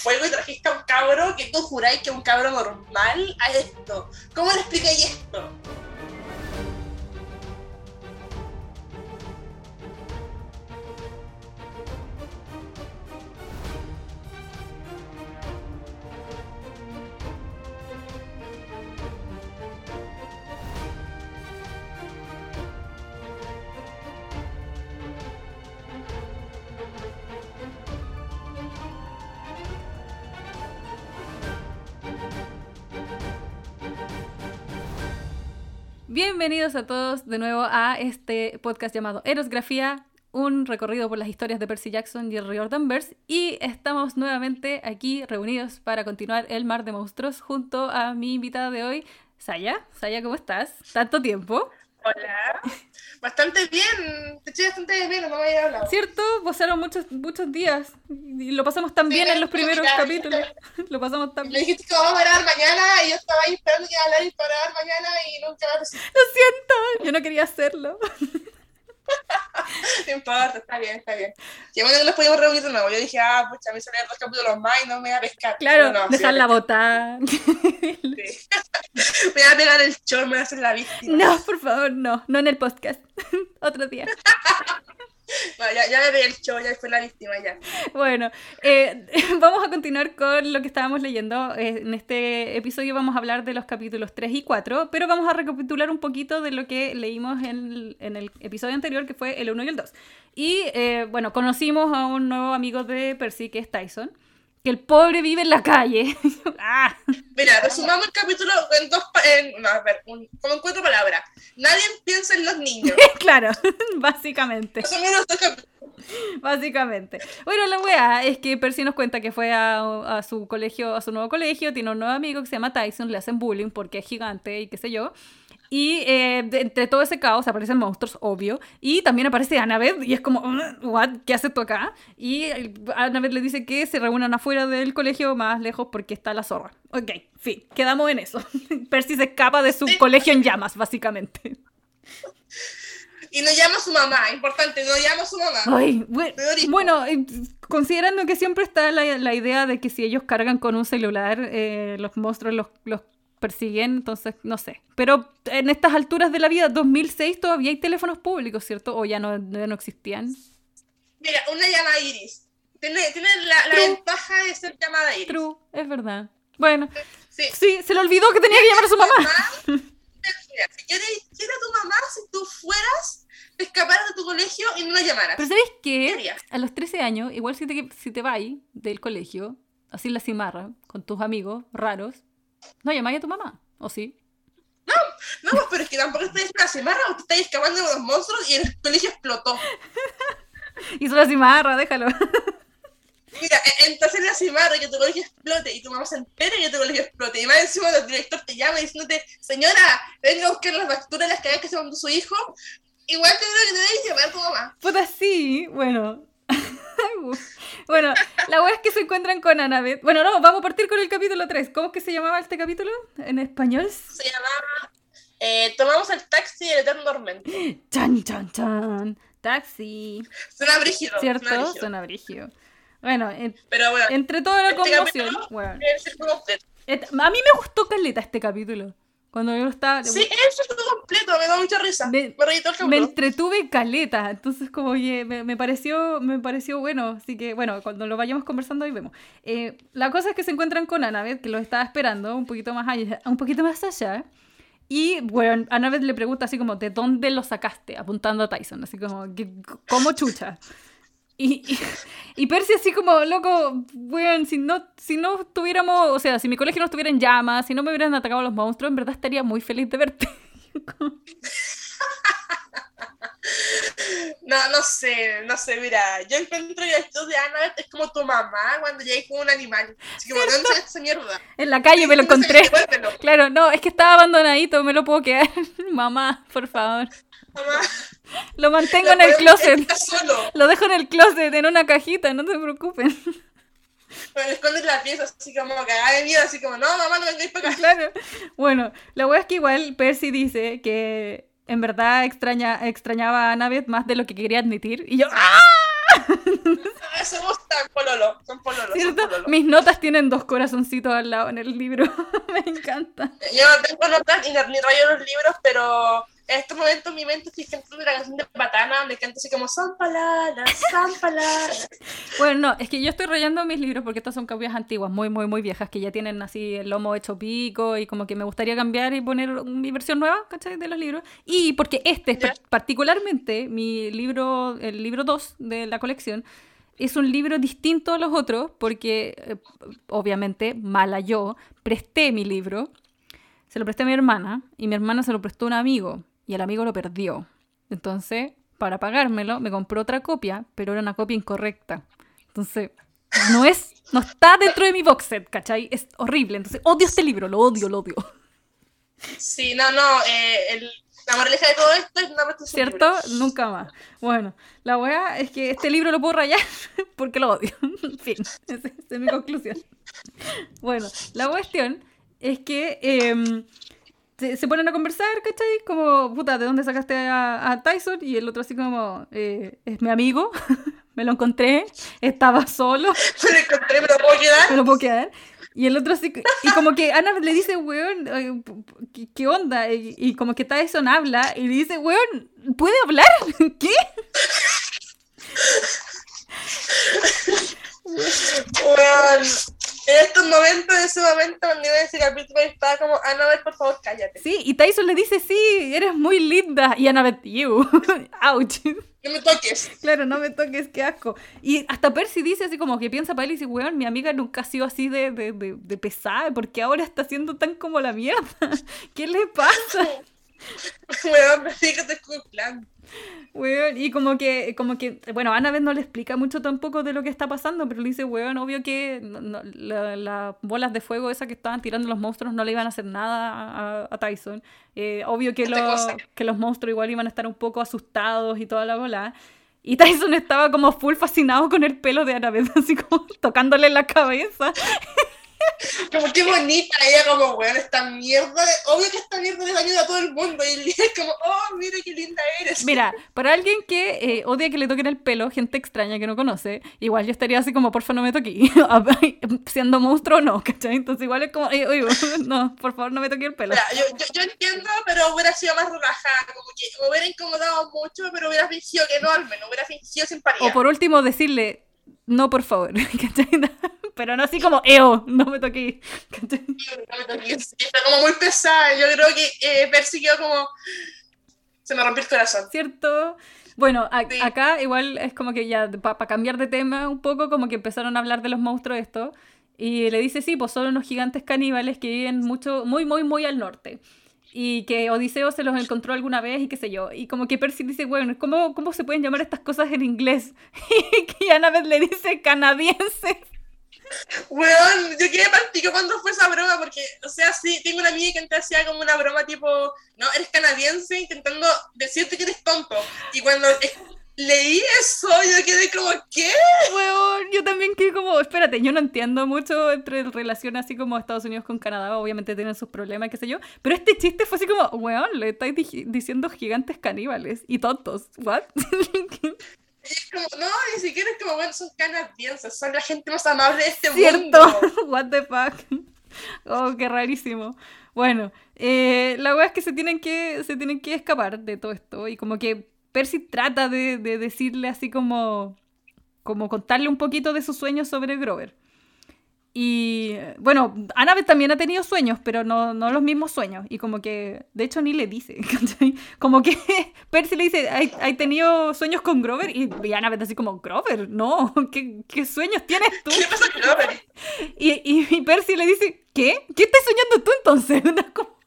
fuego y trajiste a un cabro que tú juráis que es un cabro normal a esto. ¿Cómo le explicáis esto? Bienvenidos a todos de nuevo a este podcast llamado Erosgrafía, un recorrido por las historias de Percy Jackson y el Riordan Danvers. Y estamos nuevamente aquí reunidos para continuar el mar de monstruos junto a mi invitada de hoy, Saya. Saya, ¿cómo estás? ¿Tanto tiempo? Hola. Bastante bien. Te estoy bastante bien, no me había hablado. ¿Cierto? Pasaron muchos, muchos días. Y lo pasamos tan bien en los primeros capítulos. lo pasamos tan bien. Me dijiste que vamos a grabar mañana y yo estaba ahí esperando que hablar y para grabar mañana y nunca Lo siento. Yo no quería hacerlo. no importa, está bien, está bien. Y bueno que nos podíamos reunir de nuevo. Yo dije, ah, pucha, me salieron dos capítulos más y no me voy a pescar. Claro, no, dejarla botar. Sí. me voy a pegar el chor, me voy a hacer la víctima. No, por favor, no, no en el podcast. Otro día. Bueno, ya, ya el show, ya fue la víctima ya. Bueno, eh, vamos a continuar con lo que estábamos leyendo. Eh, en este episodio vamos a hablar de los capítulos 3 y 4, pero vamos a recapitular un poquito de lo que leímos en, en el episodio anterior, que fue el 1 y el 2. Y eh, bueno, conocimos a un nuevo amigo de Percy, que es Tyson que el pobre vive en la calle. ah. Mira, resumamos el capítulo en dos, en, no, a ver, un, como en cuatro palabras. Nadie piensa en los niños. claro, básicamente. Básicamente. Bueno, la weá es que Percy nos cuenta que fue a, a, su colegio, a su nuevo colegio, tiene un nuevo amigo que se llama Tyson, le hacen bullying porque es gigante y qué sé yo. Y eh, entre todo ese caos aparecen monstruos, obvio. Y también aparece Annabeth y es como, ¿what? ¿Qué haces tú acá? Y Annabeth le dice que se reúnan afuera del colegio más lejos porque está la zorra. Ok, fin, quedamos en eso. Percy se escapa de su colegio en llamas, básicamente. Y no llama a su mamá, importante, no llama a su mamá. bueno, eh, considerando que siempre está la, la, idea de que si ellos cargan con un celular, eh, los monstruos los, los persiguen, entonces no sé. Pero en estas alturas de la vida, 2006, todavía hay teléfonos públicos, ¿cierto? O ya no, no existían. Mira, una llamada Iris. Tiene, tiene la, la ventaja de ser llamada Iris. True, es verdad. Bueno, sí, sí se le olvidó que tenía que llamar a su mamá. si yo dijera a tu mamá si tú fueras, te escaparas de tu colegio y no la llamaras. Pero ¿sabes qué? A los 13 años, igual si te, si te vas del colegio, así la cimarra, con tus amigos raros, no llamáis a tu mamá, ¿o sí? No, no, pues, pero es que tampoco estáis en la cimarra o te estáis escapando de los monstruos y el colegio explotó. Hizo la cimarra, déjalo. Mira, e, entras en la cimarra y que tu colegio explote y tu mamá se entere y que tu colegio explote. Y más encima el director te llama diciéndote, señora, venga a buscar las facturas de las cagas que se mandó su hijo. Igual te digo que te debes llamar a tu mamá. Puta, sí, bueno. bueno, la wea es que se encuentran con Annabeth. Bueno, no, vamos a partir con el capítulo 3. ¿Cómo es que se llamaba este capítulo en español? Se llamaba eh, Tomamos el taxi del eterno dormente. Chan, chan, chan. Taxi. Suena brígido. ¿Cierto? Suena brígido. Bueno, Pero bueno, entre toda la este conmoción. Bueno, a mí me gustó Caleta este capítulo. Cuando yo estaba. Sí, eso es todo completo, me da mucha risa. Me, me entretuve caleta, entonces como oye, me, me, pareció, me pareció bueno, así que bueno, cuando lo vayamos conversando ahí vemos. Eh, la cosa es que se encuentran con Annabeth, que lo estaba esperando un poquito más allá, un poquito más allá. Y bueno, Annabeth le pregunta así como, ¿de dónde lo sacaste? Apuntando a Tyson, así como, ¿cómo chucha? Y, y, Percy así como, loco, bueno, si no, si no estuviéramos, o sea, si mi colegio no estuviera en llamas, si no me hubieran atacado los monstruos, en verdad estaría muy feliz de verte. No, no sé, no sé, mira, yo encuentro que esto de Annabeth es como tu mamá cuando llegué con un animal. Así que, ¿dónde esa mierda? En la calle me lo encontré. Claro, no, es que estaba abandonadito, me lo puedo quedar. mamá, por favor. Mamá. Lo mantengo en el closet. Lo dejo en el closet, en una cajita, no se preocupen. Bueno, escondes la pieza así como cagada de miedo, así como, no, mamá, no vengáis para acá. Claro. Bueno, la wea es que igual Percy dice que en verdad extraña, extrañaba a Annabeth más de lo que quería admitir. Y yo, ¡ah! Somos tan pololo, son pololo. Mis notas tienen dos corazoncitos al lado en el libro. Me encanta. Yo no tengo notas ni, ni rayo los libros, pero en estos momentos mi mente estoy cantando la canción de Patana, me canta así como son palabras, son palabras. Bueno, no, es que yo estoy rayando mis libros porque estas son copias antiguas, muy, muy, muy viejas, que ya tienen así el lomo hecho pico y como que me gustaría cambiar y poner mi versión nueva, ¿cachai? De los libros. Y porque este, Ya. particularmente, mi libro, el libro 2 de la colección, es un libro distinto a los otros porque, eh, obviamente, mala yo, presté mi libro, se lo presté a mi hermana y mi hermana se lo prestó a un amigo y el amigo lo perdió. Entonces, para pagármelo, me compró otra copia, pero era una copia incorrecta. Entonces, no es, no está dentro de mi box set, ¿cachai? Es horrible. Entonces, odio este libro, lo odio, lo odio. Sí, no, no, eh, el, la moraleja de todo esto es no ¿Cierto? Nunca más. Bueno, la weá es que este libro lo puedo rayar porque lo odio. fin, esa esa es mi conclusión. Bueno, la cuestión es que em, se, se ponen a conversar, ¿cachai? Como, puta, ¿de dónde sacaste a, a Tyson? Y el otro así como, eh, es mi amigo, me lo encontré, estaba solo, Me lo encontré, me lo puedo quedar. me lo puedo quedar. Y el otro así, y como que Ana le dice, weón, ¿qué, qué onda? Y, y como que Tyson habla y le dice, weón, ¿puede hablar? ¿Qué? Weón, en estos momentos, en ese momento, cuando iba a ese capítulo, estaba como, Ana, a ver, por favor, cállate. Sí, y Tyson le dice, sí, eres muy linda. Y Annabeth, you. Ouch. No me toques. Claro, no me toques, qué asco. Y hasta Percy dice así como que piensa para él y dice, weón, mi amiga nunca ha sido así de, de, de, de pesada, porque ahora está siendo tan como la mierda? ¿Qué le pasa? Weón, me con el plan. Weón, y como que, como que, bueno, Annabeth no le explica mucho tampoco de lo que está pasando, pero le dice, weón, obvio que no- no- la- las bolas de fuego esas que estaban tirando los monstruos no le iban a hacer nada a, a Tyson. Eh, obvio que, lo- que los monstruos igual iban a estar un poco asustados y toda la bola. Y Tyson estaba como full fascinado con el pelo de Annabeth, así como tocándole la cabeza. Como qué bonita ella, como, weón, esta mierda. Obvio que esta mierda le ayuda a todo el mundo. Y es como, oh, mira qué linda eres. Mira, para alguien que eh, odia que le toquen el pelo, gente extraña que no conoce, igual yo estaría así como, porfa, no me toque, siendo monstruo o no, ¿cachai? Entonces igual es como, oye, no, por favor, no me toque el pelo. Mira, yo, yo, yo entiendo, pero hubiera sido más relajada. Como que me hubiera incomodado mucho, pero hubiera fingido que no, al menos. Hubiera fingido simpatía. O por último, decirle, no, por favor, ¿cachai? Pero no así como, eo, no me toques. Está como muy pesada. Yo creo que eh, Percy quedó como. Se me rompió el corazón. ¿Cierto? Bueno, a- Sí. acá igual es como que ya, para cambiar de tema un poco, como que empezaron a hablar de los monstruos esto. Y le dice, sí, pues son unos gigantes caníbales que viven mucho, muy, muy, muy al norte. Y que Odiseo se los encontró alguna vez y qué sé yo. Y como que Percy dice, bueno, ¿cómo, cómo se pueden llamar estas cosas en inglés? Y Annabeth le dice canadiense. Weón, yo quedé partido cuando fue esa broma, porque, o sea, sí, tengo una amiga que antes hacía como una broma tipo, no, eres canadiense, intentando decirte que eres tonto. Y cuando leí eso, yo quedé como, ¿qué? Weón, yo también quedé como, espérate, yo no entiendo mucho entre relación así como Estados Unidos con Canadá, obviamente tienen sus problemas, qué sé yo, pero este chiste fue así como, weón, le estáis di- diciendo gigantes caníbales y tontos, ¿what? Y es como, no, ni siquiera es como, bueno, son canadienses, son la gente más amable de este ¿Cierto? mundo. What the fuck. Oh, qué rarísimo. Bueno, eh, la weá es que se tienen que se tienen que escapar de todo esto y como que Percy trata de, de decirle así como como contarle un poquito de sus sueños sobre Grover. Y bueno, Annabeth también ha tenido sueños, pero no, no los mismos sueños. Y como que, de hecho, ni le dice. ¿cachai? Como que Percy le dice, ¿hay, tenido sueños con Grover? Y, y Annabeth así como, Grover, no, ¿qué, qué sueños tienes tú? ¿Qué pasa con Grover? Y, y, y Percy le dice, ¿qué? ¿Qué estás soñando tú entonces? Era como-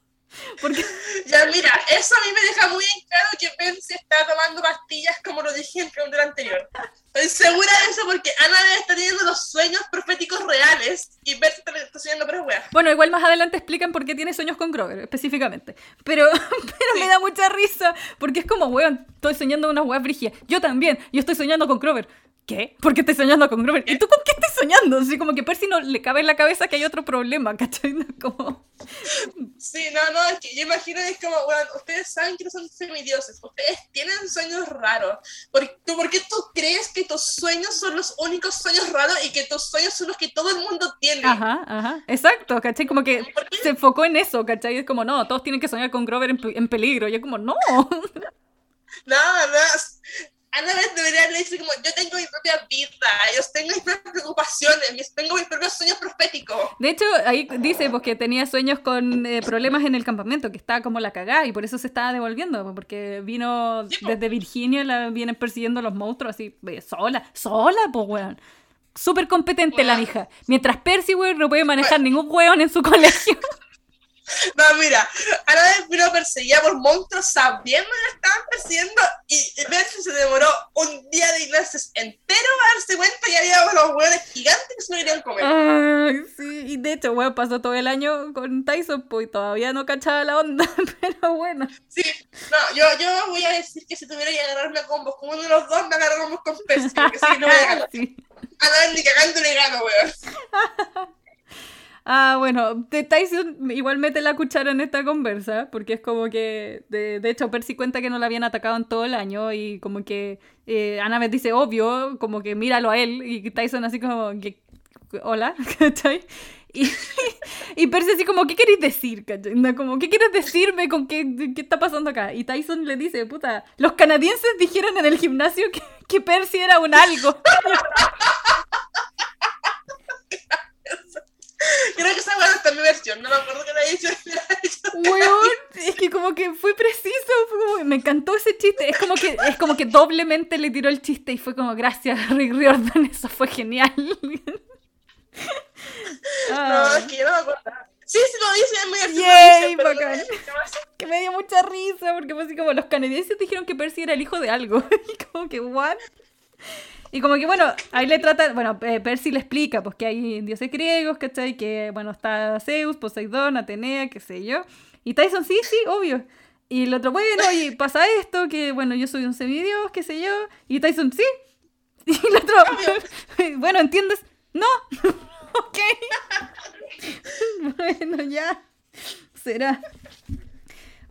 Porque, Ya, mira, eso a mí me deja muy en claro que Percy está tomando pastillas como lo dije en el anterior. Estoy segura de eso porque Ana está teniendo los sueños proféticos reales y Percy está, está soñando pero weas. bueno, igual más adelante explican por qué tiene sueños con Grover, específicamente. Pero, pero Sí. me da mucha risa, porque es como, weón, estoy soñando una weá brigia. Yo también, yo estoy soñando con Grover. ¿Qué? ¿Por qué estoy soñando con Grover? ¿Y tú con qué estás soñando? Así como que Percy no le cabe en la cabeza que hay otro problema, ¿cachai? Como... Sí, no, no, es que yo imagino es como, bueno, ustedes saben que no son semidioses, ustedes tienen sueños raros. ¿Por, tú, ¿Por qué tú crees que tus sueños son los únicos sueños raros y que tus sueños son los que todo el mundo tiene? Ajá, ajá, exacto, ¿cachai? Como que se enfocó en eso, ¿cachai? Es como, no, todos tienen que soñar con Grover en, en peligro. Y es como, no. No, no, Annabeth debería decir como, yo tengo mi propia vida, yo tengo mis propias preocupaciones, tengo mis propios sueños proféticos. De hecho, ahí dice pues, que tenía sueños con eh, problemas en el campamento, que estaba como la cagada y por eso se estaba devolviendo, pues, porque vino desde Virginia, la vienen persiguiendo los monstruos así, sola, sola, pues, weón. Súper competente la hija. Mientras Percy, weón, no puede manejar ningún weón en su colegio. No, mira, ahora vino perseguida por monstruos sabiendo que la estaban persiguiendo y Percy se demoró un día de clases entero a darse cuenta que había unos hueones gigantes que se lo querían comer. Ay, sí, y de hecho, weón, pasó todo el año con Tyson, pues todavía no cachaba la onda, pero bueno. Sí, no, yo, yo voy a decir que si tuviera que agarrarme a combos con uno de los dos, me agarramos con Percy, porque si no voy a ganar. Sí. A ver, ni cagando le gano, weón. Ah, bueno, Tyson igual mete la cuchara en esta conversa, porque es como que, de, de hecho, Percy cuenta que no la habían atacado en todo el año y como que eh, Annabeth dice, obvio, como que míralo a él, y Tyson así como que, hola, ¿cachai? Y, y Percy así como, ¿qué queréis decir? ¿cachai? Como, ¿qué quieres decirme con qué, qué está pasando acá? Y Tyson le dice, puta, los canadienses dijeron en el gimnasio que, que Percy era un algo. Creo que esa weá está en mi versión, no me acuerdo que la dicho. Weón, es que como que fue preciso, fue como, me encantó ese chiste. Es como que es como que doblemente le tiró el chiste y fue como, gracias, Rick Riordan, eso fue genial. No, es que yo no me acuerdo. Sí, sí lo dice, es muy Yay. Que me dio mucha risa, porque fue así como los canadienses dijeron que Percy era el hijo de algo. Y como que, ¿what? Y como que, bueno, ahí le trata, bueno, Percy le explica, pues que hay dioses griegos, ¿cachai? Que, bueno, está Zeus, Poseidón, Atenea, qué sé yo. Y Tyson, sí, sí, obvio. Y el otro, bueno, y pasa esto, que, bueno, yo soy un semidios, qué sé yo. Y Tyson, sí. Y el otro, bueno, ¿entiendes? No. ok. bueno, ya. Será.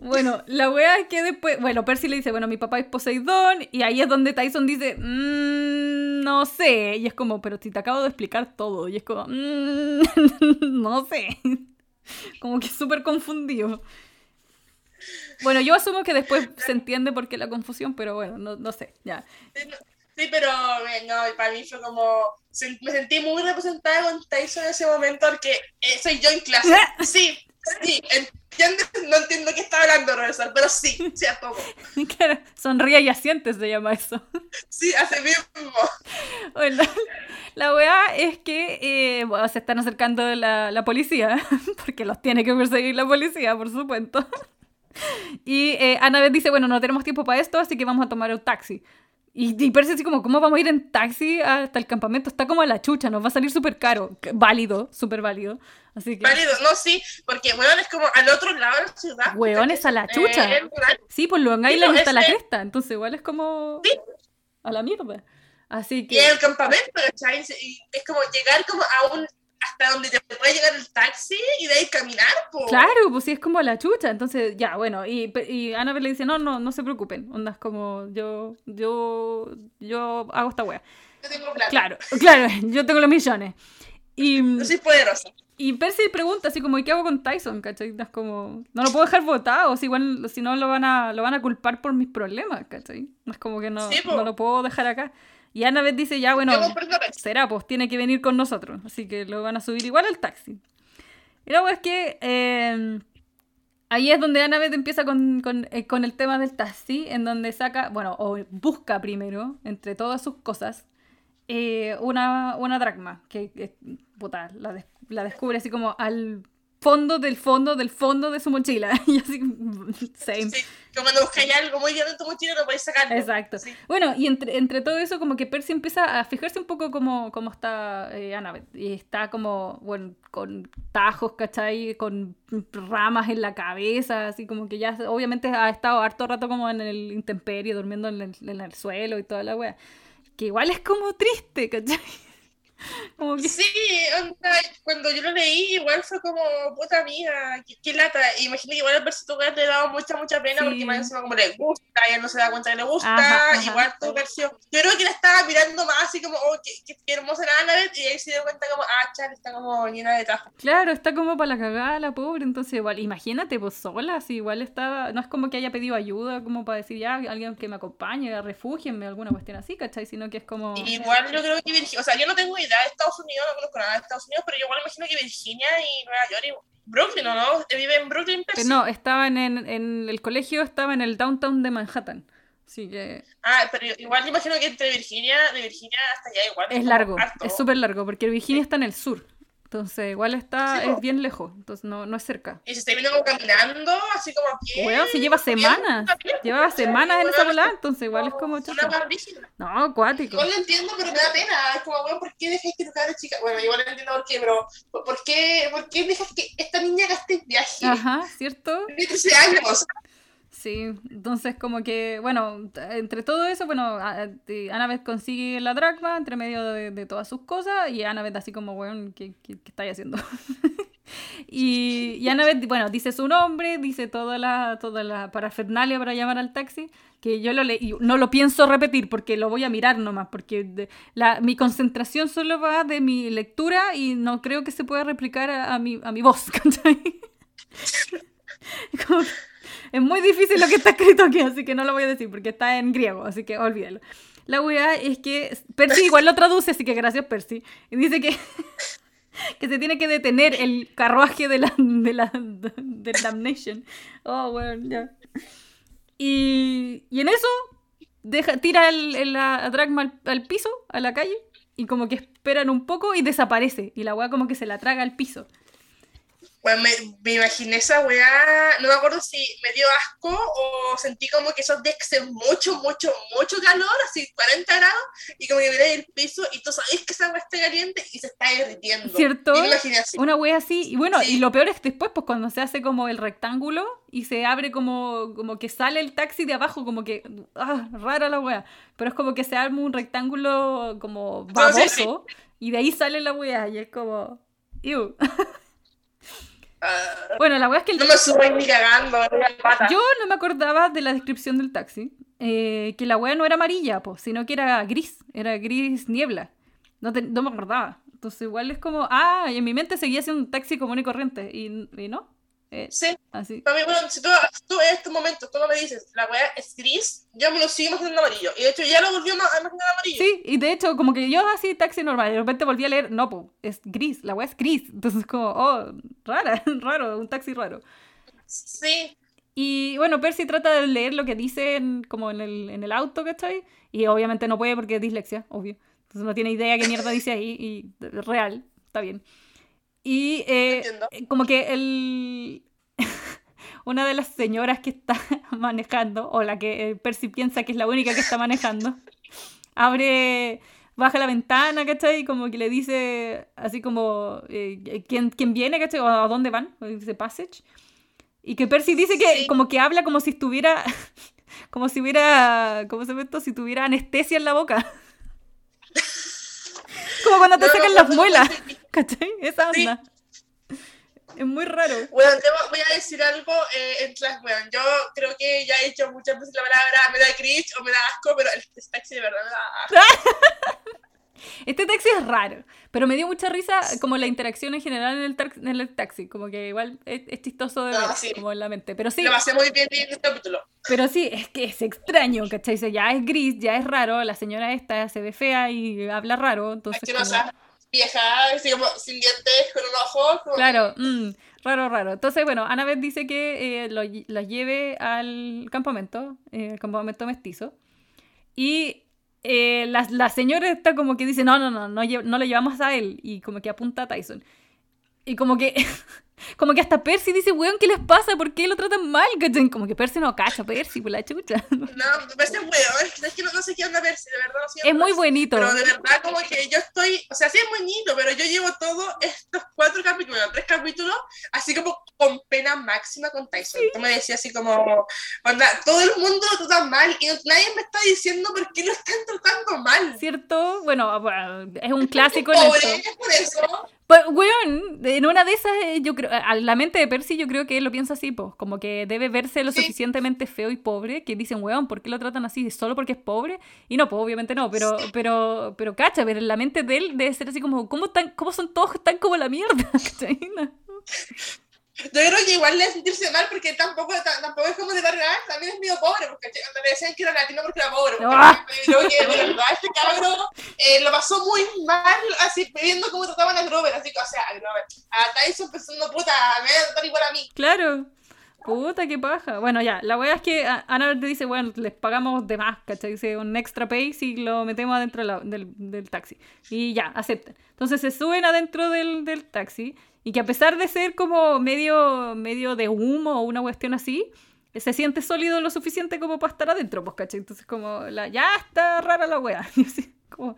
Bueno, la wea es que después, bueno, Percy le dice, bueno, mi papá es Poseidón, y ahí es donde Tyson dice, mmm, no sé, y es como, pero si te acabo de explicar todo, y es como, mmm, no sé, como que súper confundido. Bueno, yo asumo que después se entiende por qué la confusión, pero bueno, no, no sé, ya. Sí, pero no, para mí fue como, me sentí muy representada con Tyson en ese momento, porque eh, soy yo en clase. Sí, sí, no entiendo qué está hablando, profesor, pero sí, sí, a. Claro, sonríe y asiente se llama eso. Sí, hace mismo. Bueno, la weá es que eh, se están acercando la, la policía, porque los tiene que perseguir la policía, por supuesto. Y eh, Annabeth dice, bueno, no tenemos tiempo para esto, así que vamos a tomar un taxi. Y, y Percy así como, ¿cómo vamos a ir en taxi hasta el campamento? Está como a la chucha, nos va a salir súper caro. Válido, súper válido. Así que... Válido, no, sí, porque, weón, es como al otro lado de la ciudad. Weón, es a la chucha. Eh, sí, pues Long Island está la cresta, entonces igual es como... Sí. A la mierda. Así que... Y el campamento, ¿cachai? Es como llegar como a un hasta donde te puede llegar el taxi y de ahí caminar. Claro, pues sí, es como la chucha. Entonces, ya, bueno, y, y Annabelle le dice, no, no, no se preocupen. Onda, es como, yo, yo, yo hago esta wea. Yo tengo plata. Claro, claro, yo tengo los millones. Y, yo soy poderosa. Y Percy pregunta así como, ¿y qué hago con Tyson? ¿Cachai? Es como, no lo puedo dejar votado, si igual, si no lo van a, lo van a culpar por mis problemas, ¿cachai? Es como que no, no lo puedo dejar acá. Y Annabeth dice, ya, bueno, será, pues tiene que venir con nosotros. Así que lo van a subir igual al taxi. Y luego es que eh, ahí es donde Annabeth empieza con, eh, con, el tema del taxi, en donde saca, bueno, o busca primero, entre todas sus cosas, eh, una, una dracma, que, puta, la, la descubre así como al fondo del fondo del fondo de su mochila. y así, same. Sí, como cuando buscáis algo muy grande en tu mochila no podéis sacarlo. Exacto. Bueno, y entre, entre todo eso, como que Percy empieza a fijarse un poco cómo, cómo está eh, Annabeth. Y está como, bueno, con tajos, ¿cachai? Con ramas en la cabeza, así como que ya obviamente ha estado harto rato como en el intemperio, durmiendo en el, en el suelo y toda la wea. Que igual es como triste, ¿cachai? Como que... Sí, onda, cuando yo lo leí, igual fue como, puta amiga, qué, qué lata. Imagino que igual al verse tu gato le daba mucha, mucha pena Sí. porque más encima como le gusta, ella no se da cuenta que le gusta. Ajá, ajá. Igual tu versión. Yo creo que la estaba mirando más así como, oh, qué, qué, qué hermosa la Annabeth, y ahí se dio cuenta como, ah, chale, está como llena de tajo. Claro, está como para la cagada la pobre, entonces igual, imagínate, pues sola, si igual estaba, no es como que haya pedido ayuda, como para decir ya, alguien que me acompañe, refúgienme, alguna cuestión así, ¿cachai? Sino que es como... Igual yo creo que o sea, yo no tengo idea de Estados Unidos, no conozco nada de Estados Unidos, pero yo igual imagino que Virginia y Nueva York y Brooklyn, ¿o no? Vive en Brooklyn, Percy. no, estaban en, en el colegio, estaba en el downtown de Manhattan, así que Ah, pero igual imagino que entre Virginia, de Virginia hasta allá igual. es largo, harto. es súper largo, porque Virginia está en el sur, entonces igual está, Sí, es bien lejos, entonces no, no es cerca. Y se viendo como caminando, así como a pie. Weón, si lleva semanas, llevaba semanas en esa volada, entonces igual es como rígida. No, acuático. Igual lo entiendo, pero me da pena. Es como, weón, ¿por qué dejas que tu cabra chica? Bueno, igual no entiendo por qué, pero ¿por qué, por qué dejas que esta niña gaste viaje? Ajá, ¿cierto? Tiene 13 años. Sí, entonces como que, bueno, entre todo eso, bueno, Annabeth consigue la dracma entre medio de, de todas sus cosas y Annabeth así como, weón, ¿qué, qué, qué estáis haciendo? y, y Annabeth, bueno, dice su nombre, dice toda la, toda la parafernalia para llamar al taxi, que yo lo leí, no lo pienso repetir porque lo voy a mirar nomás, porque la, mi concentración solo va de mi lectura y no creo que se pueda replicar a, mi, a mi voz, ¿cachai? Como es muy difícil lo que está escrito aquí, así que no lo voy a decir porque está en griego, así que olvídalo. La weá es que Percy igual lo traduce, así que gracias Percy. Y dice que, que se tiene que detener el carruaje de la, de la del Damnation. Oh, bueno, ya. Y, y en eso deja, tira el, el- la dragma al, al piso, a la calle, y como que esperan un poco y desaparece. Y la weá como que se la traga al piso. Bueno, me, me imaginé esa weá, no me acuerdo si me dio asco o sentí como que esos días que hace mucho, mucho, mucho calor, así 40 grados, y como que miré el piso y tú sabes que esa weá está caliente y se está derritiendo. ¿Cierto? Y me imaginé así. Una wea así. Y bueno, Sí. y lo peor es después, pues cuando se hace como el rectángulo y se abre como, como que sale el taxi de abajo, como que. Ah, rara la wea. Pero es como que se arma un rectángulo como No, baboso sí, sí. y de ahí sale la wea. Y es como. Ew. Bueno, la wea es que el no me subo ni cagando, ni la pata. Yo no me acordaba de la descripción del taxi, eh, que la wea no era amarilla, sino que era gris, era gris niebla. No, te- no me acordaba. Entonces igual es como, ah, y en mi mente seguía siendo un taxi común y corriente, y, y no. Eh, Sí, así. para mí, bueno, si tú, tú en estos momentos tú no me dices la weá es gris, yo me lo sigo imaginando amarillo. Y de hecho ya lo volvió a imaginar amarillo. Sí, y de hecho, como que yo así taxi normal, y de repente volví a leer, no, pues, es gris, la wea es gris. Entonces como, oh, rara, raro, un taxi raro. Sí. Y bueno, Percy trata de leer lo que dice en- como en el, en el auto, ¿cachai? Y obviamente no puede porque es dislexia, obvio. Entonces no tiene idea qué mierda dice ahí y real, está bien. Y eh, Entiendo. como que el... una de las señoras que está manejando, o la que eh, Percy piensa que es la única que está manejando, abre, baja la ventana, ¿cachai? Y como que le dice así como, eh, ¿quién, ¿quién viene, ¿cachai? O a dónde van, o dice passage. Y que Percy dice que Sí. como que habla como si estuviera, como si hubiera, ¿cómo se llama esto? Si tuviera anestesia en la boca. como cuando te No, sacan no, las muelas. ¿Cachai? Esa Sí. onda. Es muy raro. Bueno, te voy a decir algo eh, en clase, weón. Yo creo que ya he dicho muchas veces la palabra me da cringe o me da asco, pero el taxi de verdad me da asco. Este taxi es raro, pero me dio mucha risa como la interacción en general en el, tax- en el taxi, como que igual es, es chistoso de No, ver, sí. como en la mente. Pero sí, Lo pasé muy bien en este capítulo. pero sí, es que es extraño, ¿cachai? Ya es gris, ya es raro, la señora esta se ve fea y habla raro, entonces... como- vieja, sin dientes, con un ojo. Claro, mm, raro, raro. Entonces, bueno, Annabeth dice que eh, lo, lle- la lleve al campamento, eh, el campamento mestizo. Y eh, la, señora está como que dice, no, no, no, no, lle- no lo llevamos a él. Y como que apunta a Tyson. Y como que Como que hasta Percy dice, weón, ¿qué les pasa? ¿Por qué lo tratan mal? Como que Percy no cacha, Percy, por la chucha. No, Percy es weón, es que no, no sé qué onda Percy, de verdad. No sé qué Es muy Percy. bonito. Pero de verdad, como que yo estoy, o sea, sí es bonito, pero yo llevo todos estos cuatro capítulos, tres capítulos, así como con pena máxima con Tyson. Tú me decías así como, onda, todo el mundo lo trata mal y nadie me está diciendo por qué lo están tratando mal. ¿Cierto? Bueno, bueno, es un clásico en Pobre, esto. es por eso. Pues, weón, en una de esas, eh, yo creo, a la mente de Percy yo creo que él lo piensa así, pues, como que debe verse lo Sí. suficientemente feo y pobre, que dicen, weón, ¿por qué lo tratan así? ¿Solo porque es pobre? Y no, pues obviamente no, pero, pero, pero cacha, pero en la mente de él debe ser así como, ¿cómo, tan, cómo son todos tan como la mierda? Yo creo que igual le sentirse mal porque tampoco, ta- tampoco es como de barrio alto, también es medio pobre, porque le decían que era latino porque era pobre. porque Ah. Yo creo que de verdad este cabrón eh, lo pasó muy mal, así viendo cómo trataban a Grover, así que, o sea, a Grover, a Tyson pensando, puta, me voy a tratar igual a mí. Claro. Puta, qué paja. Bueno, ya, la wea es que a- Ana te dice, bueno, les pagamos de más, ¿cachai? Dice un extra pay si lo metemos adentro de la- del, del taxi. Y ya, aceptan. Entonces se suben adentro del, del taxi y que a pesar de ser como medio, medio de humo o una cuestión así, se siente sólido lo suficiente como para estar adentro, pues, ¿cachai? Entonces como, la, ya está rara la wea. Como,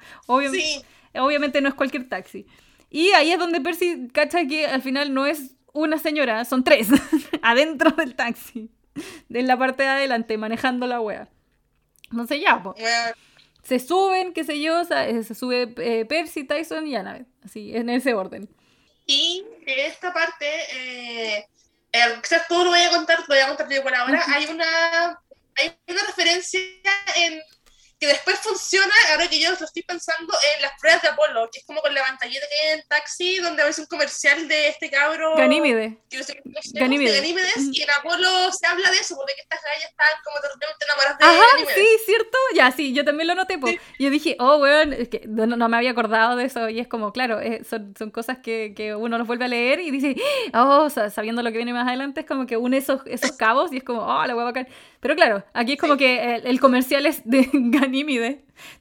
Sí, obviamente no es cualquier taxi. Y ahí es donde Percy cacha que al final no es una señora, son tres adentro del taxi, de la parte de adelante, manejando la wea. Entonces ya, pues, se suben, qué sé yo, eh, se sube eh, Percy, Tyson y Annabeth, así, en ese orden. Y en esta parte, eh, eh, quizás todo lo voy a contar, lo voy a contar yo por ahora, Ujú. hay una, hay una referencia en que después funciona, ahora que yo lo estoy pensando, en las pruebas de Apolo, que es como con la pantallita que hay en taxi, donde ves un comercial de este cabro... Ganímide. que no sé Ganímedes. de Ganímedes, y en Apolo se habla de eso, porque estas gallas están como totalmente enamoradas de Ajá, Ganímedes. sí, ¿cierto? Ya, sí, yo también lo noté, po. Yo dije, oh, weón, es que no, no me había acordado de eso, y es como, claro, eh, son, son cosas que, que uno los vuelve a leer y dice, oh, sa- sabiendo lo que viene más adelante, es como que une esos, esos cabos y es como, oh, la a bacán. Pero claro, aquí es como Sí. que el, el comercial es de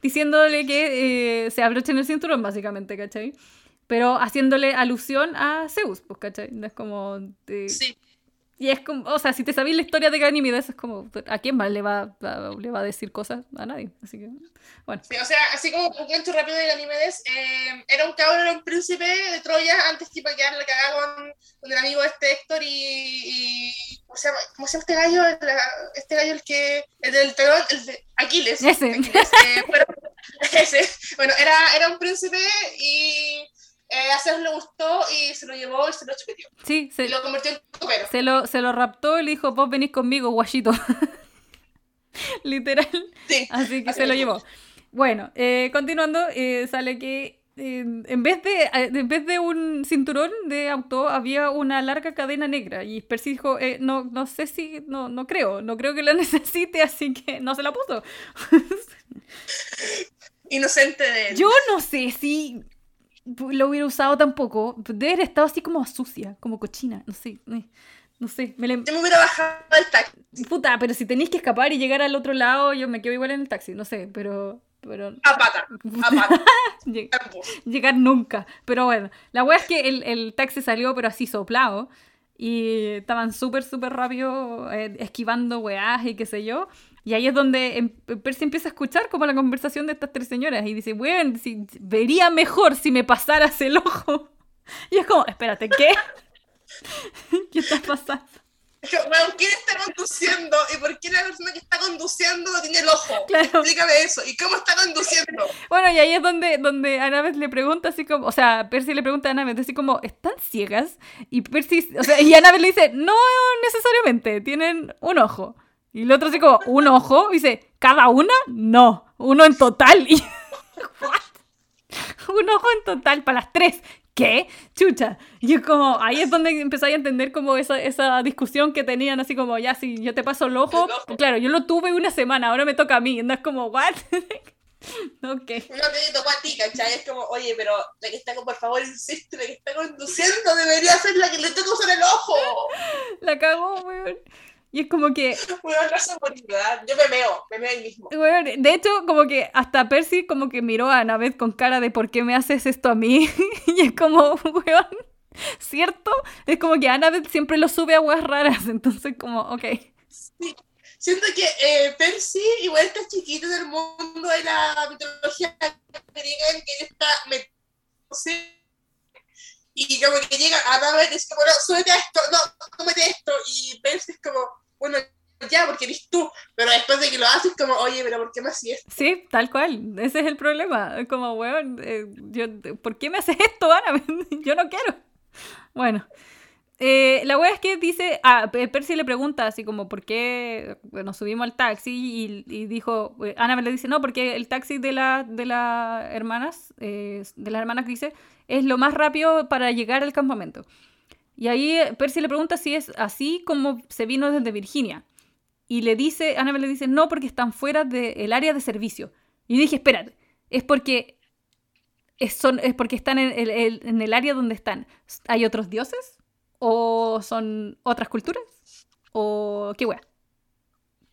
Diciéndole que eh, se abrochen el cinturón, básicamente, ¿cachai? Pero haciéndole alusión a Zeus, pues, ¿cachai? No es como... Sí, y es como, o sea, si te sabéis la historia de Ganímedes, es como, ¿a quién más le va, a- le va a decir cosas? A nadie. Así que, bueno. sí, o sea, así como un cuento rápido de Ganímedes, eh, era un cabrón, era un príncipe de Troya antes que iba a quedar la cagada con, con el amigo de este Héctor y... y- ¿cómo, se llama, ¿Cómo se llama este gallo? El- este gallo, el que... El del talón, el de Aquiles. Ese. Aquiles, eh, ese. Bueno, era, era un príncipe y... Eh, a Zeus le gustó y se lo llevó y se lo chupeteó. Sí, Y se, lo convirtió en copero. se lo, se lo raptó y le dijo, vos venís conmigo, guachito. Literal. Sí. Así que Así se lo llevó. Bueno, eh, continuando, eh, sale que eh, en, vez de, en vez de un cinturón de auto había una larga cadena negra y Percy dijo, eh, no, no sé si, no, no creo, no creo que la necesite, así que no se la puso. Inocente de él. Yo no sé si lo hubiera usado tampoco. Debe haber estado así como sucia, como cochina. No sé. eh, No sé. Me le- Yo me hubiera bajado del taxi Puta, pero si tenéis que escapar y llegar al otro lado, yo me quedo igual en el taxi. No sé, pero. pero a pata. A pata. lleg- llegar nunca. Pero bueno, la wea es que el, el taxi salió, pero así soplado. Y estaban súper, súper rápido eh, esquivando weás y qué sé yo. Y ahí es donde em- Percy empieza a escuchar como la conversación de estas tres señoras. Y dice, bueno, si, vería mejor si me pasaras el ojo. Y es como, espérate, ¿qué? ¿Qué está pasando? Weón, ¿quién está conduciendo? ¿Y por qué la persona que está conduciendo no tiene el ojo? Claro. Explícame eso. ¿Y cómo está conduciendo? Bueno, y ahí es donde, donde Annabeth le pregunta así como, o sea, Percy le pregunta a Annabeth así como, ¿están ciegas? Y Percy, o sea, y Annabeth le dice, no necesariamente, tienen un ojo. Y el otro así como, ¿un ojo? Y dice, ¿cada una? No, uno en total. Y, ¿what? Un ojo en total para las tres. ¿Qué? Chucha. Y es como, ahí es donde empezáis a entender como esa, esa discusión que tenían, así como, ya, si yo te paso el ojo, ojo. claro, yo lo tuve una semana, ahora me toca a mí. Y andas como, ¿what? ok. Uno te tocó a ti, ¿cachai? Es como, oye, pero la que está, con- por favor, insiste, la que está conduciendo debería ser la que le toca usar el ojo. La cagó, weón. Y es como que, Weón, no sé por qué, ¿verdad? Yo me meo, me meo ahí mismo. weón, de hecho, como que hasta Percy como que miró a Annabeth con cara de ¿por qué me haces esto a mí? y es como, weón, ¿Cierto? Es como que Annabeth siempre lo sube a aguas raras, entonces como, ok. Sí. Siento que eh, Percy igual está chiquito en el mundo de la mitología griega en que él está metiéndose y como que llega a Annabeth y es como, no, súbete a esto, no, cómete esto, y Percy es como, bueno, ya, porque eres tú, pero después de que lo haces, como, oye, pero ¿por qué me haces esto? Sí, tal cual, ese es el problema. Como, weón, eh, yo, ¿por qué me haces esto, Annabeth? yo no quiero. Bueno, eh, la wea es que dice, ah, Pe- Percy le pregunta así como, ¿por qué nos subimos al taxi? Y, dijo, eh, Annabeth le dice, no, porque el taxi de, la, de las hermanas, eh, de las hermanas dice, es lo más rápido para llegar al campamento. Y ahí eh, Percy le pregunta si es así como se vino desde Virginia. Y le dice, Annabeth le dice, no, porque están fuera del área de servicio. Y dije, espérate, es porque, es, son, es porque están en el, el- en el área donde están. ¿Hay otros dioses? ¿O son otras culturas? ¿O qué wea?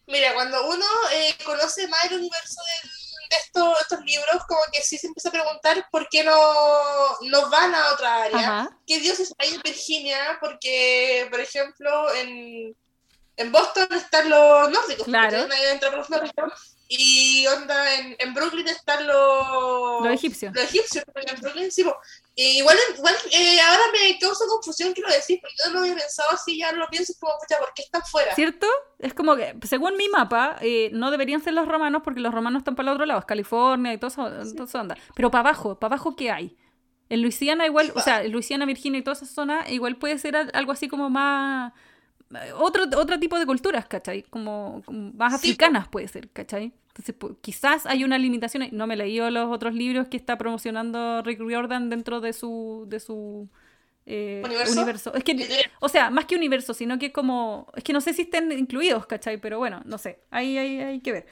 Mira, cuando uno eh, conoce más el universo del- de estos, libros, como que sí se empieza a preguntar por qué no, no van a otra área. Ajá. ¿Qué dioses hay en Virginia? Porque, por ejemplo, en, en Boston están los nórdicos. Claro. los nórdicos. Y onda, en, en Brooklyn están los, Los egipcios. los egipcios. porque En Brooklyn, sí, igual, igual eh, ahora me causa confusión que lo decís, porque yo no lo había pensado así, ya lo pienso, es como, pucha, ¿por qué están fuera? ¿Cierto? Es como que, según mi mapa, eh, no deberían ser los romanos porque los romanos están para el otro lado, es California y todo eso, toda esa onda. Pero para abajo, para abajo, ¿qué hay? En Luisiana igual, o sea, en Luisiana, Virginia y toda esa zona, igual puede ser al- algo así como más... Otro, otro tipo de culturas, ¿cachai? Como, como más Sí, africanas puede ser, ¿cachai? Entonces, pu- quizás hay una limitación. No me he leído los otros libros que está promocionando Rick Riordan dentro de su, de su eh, ¿Universo? universo. Es que o sea, más que universo, sino que como. Es que no sé si estén incluidos, ¿cachai? Pero bueno, no sé. Ahí hay, hay que ver.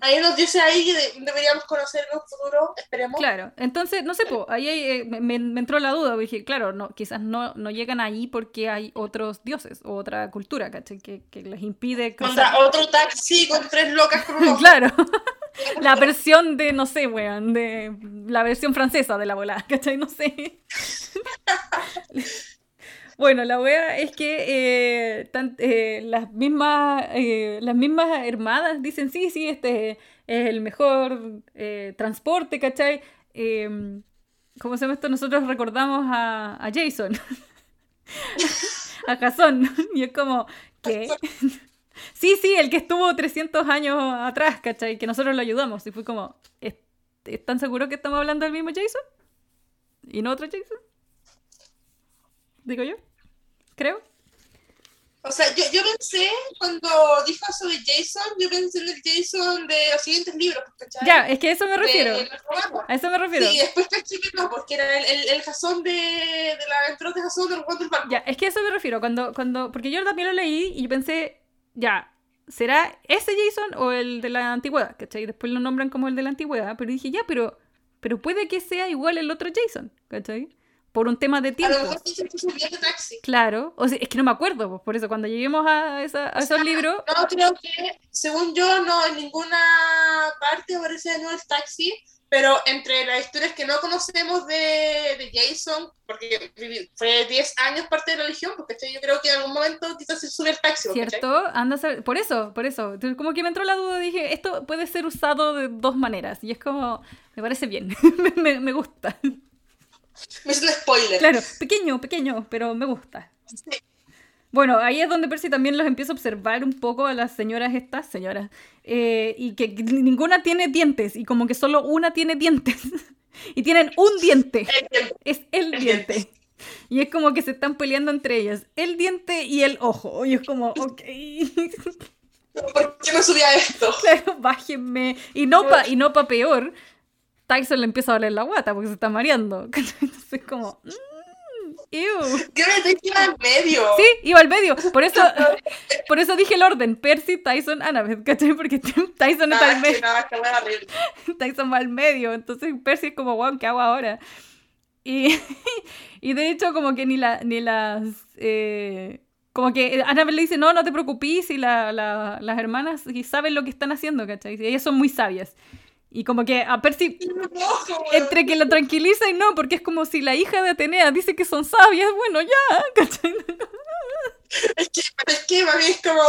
Hay unos dioses ahí que de- deberíamos conocer en un futuro, esperemos. Claro. Entonces, no sé, po, ahí eh, me, me- entró la duda. Dije, claro, no, quizás no, no llegan ahí porque hay otros dioses o otra cultura, ¿cachai? Que, que les impide. Contra otro taxi con tres locas con. Claro. La versión de, no sé, weón, de la versión francesa de la volada, ¿cachai? No sé. Bueno, la wea es que eh, eh, las, mismas, eh, las mismas hermanas dicen, sí, sí, este es el mejor transporte, ¿cachai? Eh, ¿Cómo se llama esto? Nosotros recordamos a, a Jason, a Jason, y es como, ¿qué? Sí, sí, el que estuvo 300 años atrás, ¿cachai? Que nosotros lo ayudamos. Y fue como, ¿es- ¿están seguros que estamos hablando del mismo Jason? ¿Y no otro Jason? Digo yo. Creo. O sea, yo, yo pensé, cuando dijo sobre Jason, yo pensé en el Jason de los siguientes libros, ¿cachai? Ya, es que a eso me De refiero. los romanos. A eso me refiero. Sí, después caché que no, porque era el, el, el Jasón de, de la aventura de Jasón del Juan del Barco. Ya, es que a eso me refiero. Cuando, cuando, porque yo también lo leí y yo pensé, ya, ¿será ese Jason o el de la antigüedad? ¿Cachai? Después lo nombran como el de la antigüedad, pero dije, ya, pero, pero puede que sea igual el otro Jason, ¿cachai? Por un tema de A tiempo. lo mejor de taxi. Claro, o sea, es que no me acuerdo, pues, por eso cuando lleguemos a, esa- a esos libros, No, creo que, según yo, no en ninguna parte aparece de nuevo el taxi, pero entre las historias que no conocemos de, de Jason, porque fue 10 años parte de la religión, porque yo creo que en algún momento quizás se sube el taxi. ¿cierto? Anda a por eso, por eso. Como que me entró la duda, dije, esto puede ser usado de dos maneras, y es como, me parece bien, me, me- me gusta. Me hizo un spoiler. Claro, pequeño, pequeño, pero me gusta. Sí. Bueno, ahí es donde Percy también los empieza a observar un poco a las señoras estas, señoras, eh, y que ninguna tiene dientes, y como que solo una tiene dientes, y tienen un diente, Entiendo. es el El diente. Y es como que se están peleando entre ellas, el diente y el ojo, y es como, ok, ¿Por qué no subía esto? claro, bájenme, y no pa, y no pa peor, Tyson le empieza a doler la guata porque se está mareando, entonces es como, mm, ew. Yo le estoy al medio. Sí, iba al medio. Por eso, por eso dije el orden. Percy, Tyson, Annabeth, ¿cachai? Porque Tyson está Nada, al es que medio. Tyson va al medio. Entonces Percy es como, wow, ¿qué hago ahora? Y, y de hecho, como que ni, la, ni las. eh, como que Annabeth le dice, no, no te preocupes, y la, la- las hermanas y saben lo que están haciendo, ¿cachai? Y ellas son muy sabias. Y como que a Percy, entre que lo tranquiliza y no, porque es como si la hija de Atenea dice que son sabias, bueno, ya, ¿cachai? Es que, es que mí es como,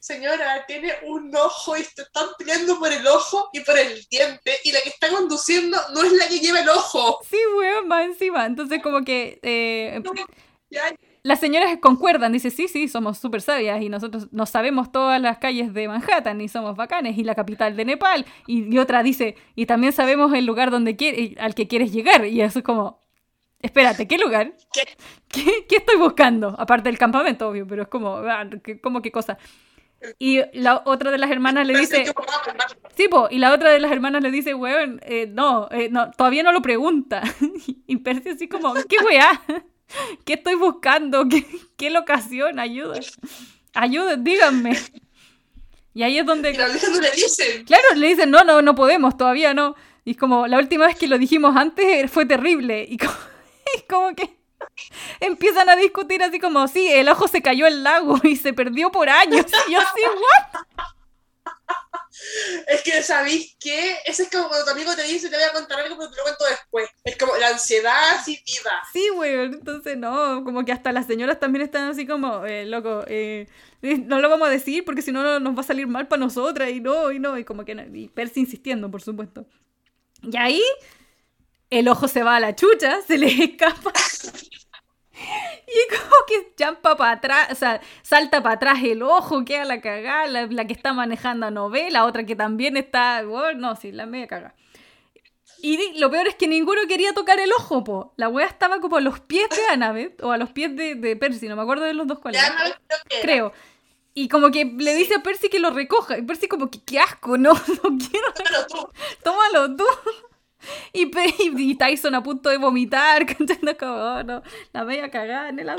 señora, tiene un ojo y se están peleando por el ojo y por el diente, y la que está conduciendo no es la que lleva el ojo. Sí, weón, más encima. Entonces como que eh, Ya, las señoras concuerdan, dice, sí, sí, somos súper sabias y nosotros nos sabemos todas las calles de Manhattan y somos bacanes y la capital de Nepal. Y, y otra dice, y también sabemos el lugar donde quiere, al que quieres llegar. Y eso es como, espérate, ¿qué lugar? ¿Qué? ¿Qué, qué estoy buscando? Aparte del campamento, obvio, pero es como, ah, ¿qué- ¿cómo qué cosa? Y la otra de las hermanas le dice, sí, po, y la otra de las hermanas le dice, weón, eh, no, eh, no, todavía no lo pregunta. Y Percy así como, ¿qué weá? ¿Qué estoy buscando? ¿Qué, qué locación? Ayuda. Ayuda, díganme. Y ahí es donde, no le dicen. claro, le dicen, no, no, no podemos, todavía no. Y es como, la última vez que lo dijimos antes fue terrible. Y como, y como que empiezan a discutir así como, sí, el ojo se cayó al lago y se perdió por años. Y yo así, ¿what? Es que, ¿sabéis qué? Ese es como cuando tu amigo te dice, te voy a contar algo, pero te lo cuento después. Es como la ansiedad así viva. Sí, weón, entonces no, como que hasta las señoras también están así como, eh, loco, eh, no lo vamos a decir porque si no no- nos va a salir mal para nosotras y no, y no, y como que y Percy insistiendo, por supuesto. Y ahí el ojo se va a la chucha, se le escapa. Y como que champa para atrás, o sea, salta para atrás el ojo, queda la cagada, la, la que está manejando a novela, otra que también está, bueno, no, sí, la media cagada. Y lo peor es que ninguno quería tocar el ojo, po. La wea estaba como a los pies de Annabeth o a los pies de, de Percy, no me acuerdo de los dos no creo. Y como que le dice a Percy que lo recoja. Y Percy como que qué asco, no, no quiero, Pero tú, tómalo tú. Y, y Tyson a punto de vomitar, cantando como, oh, no, la media cagada en el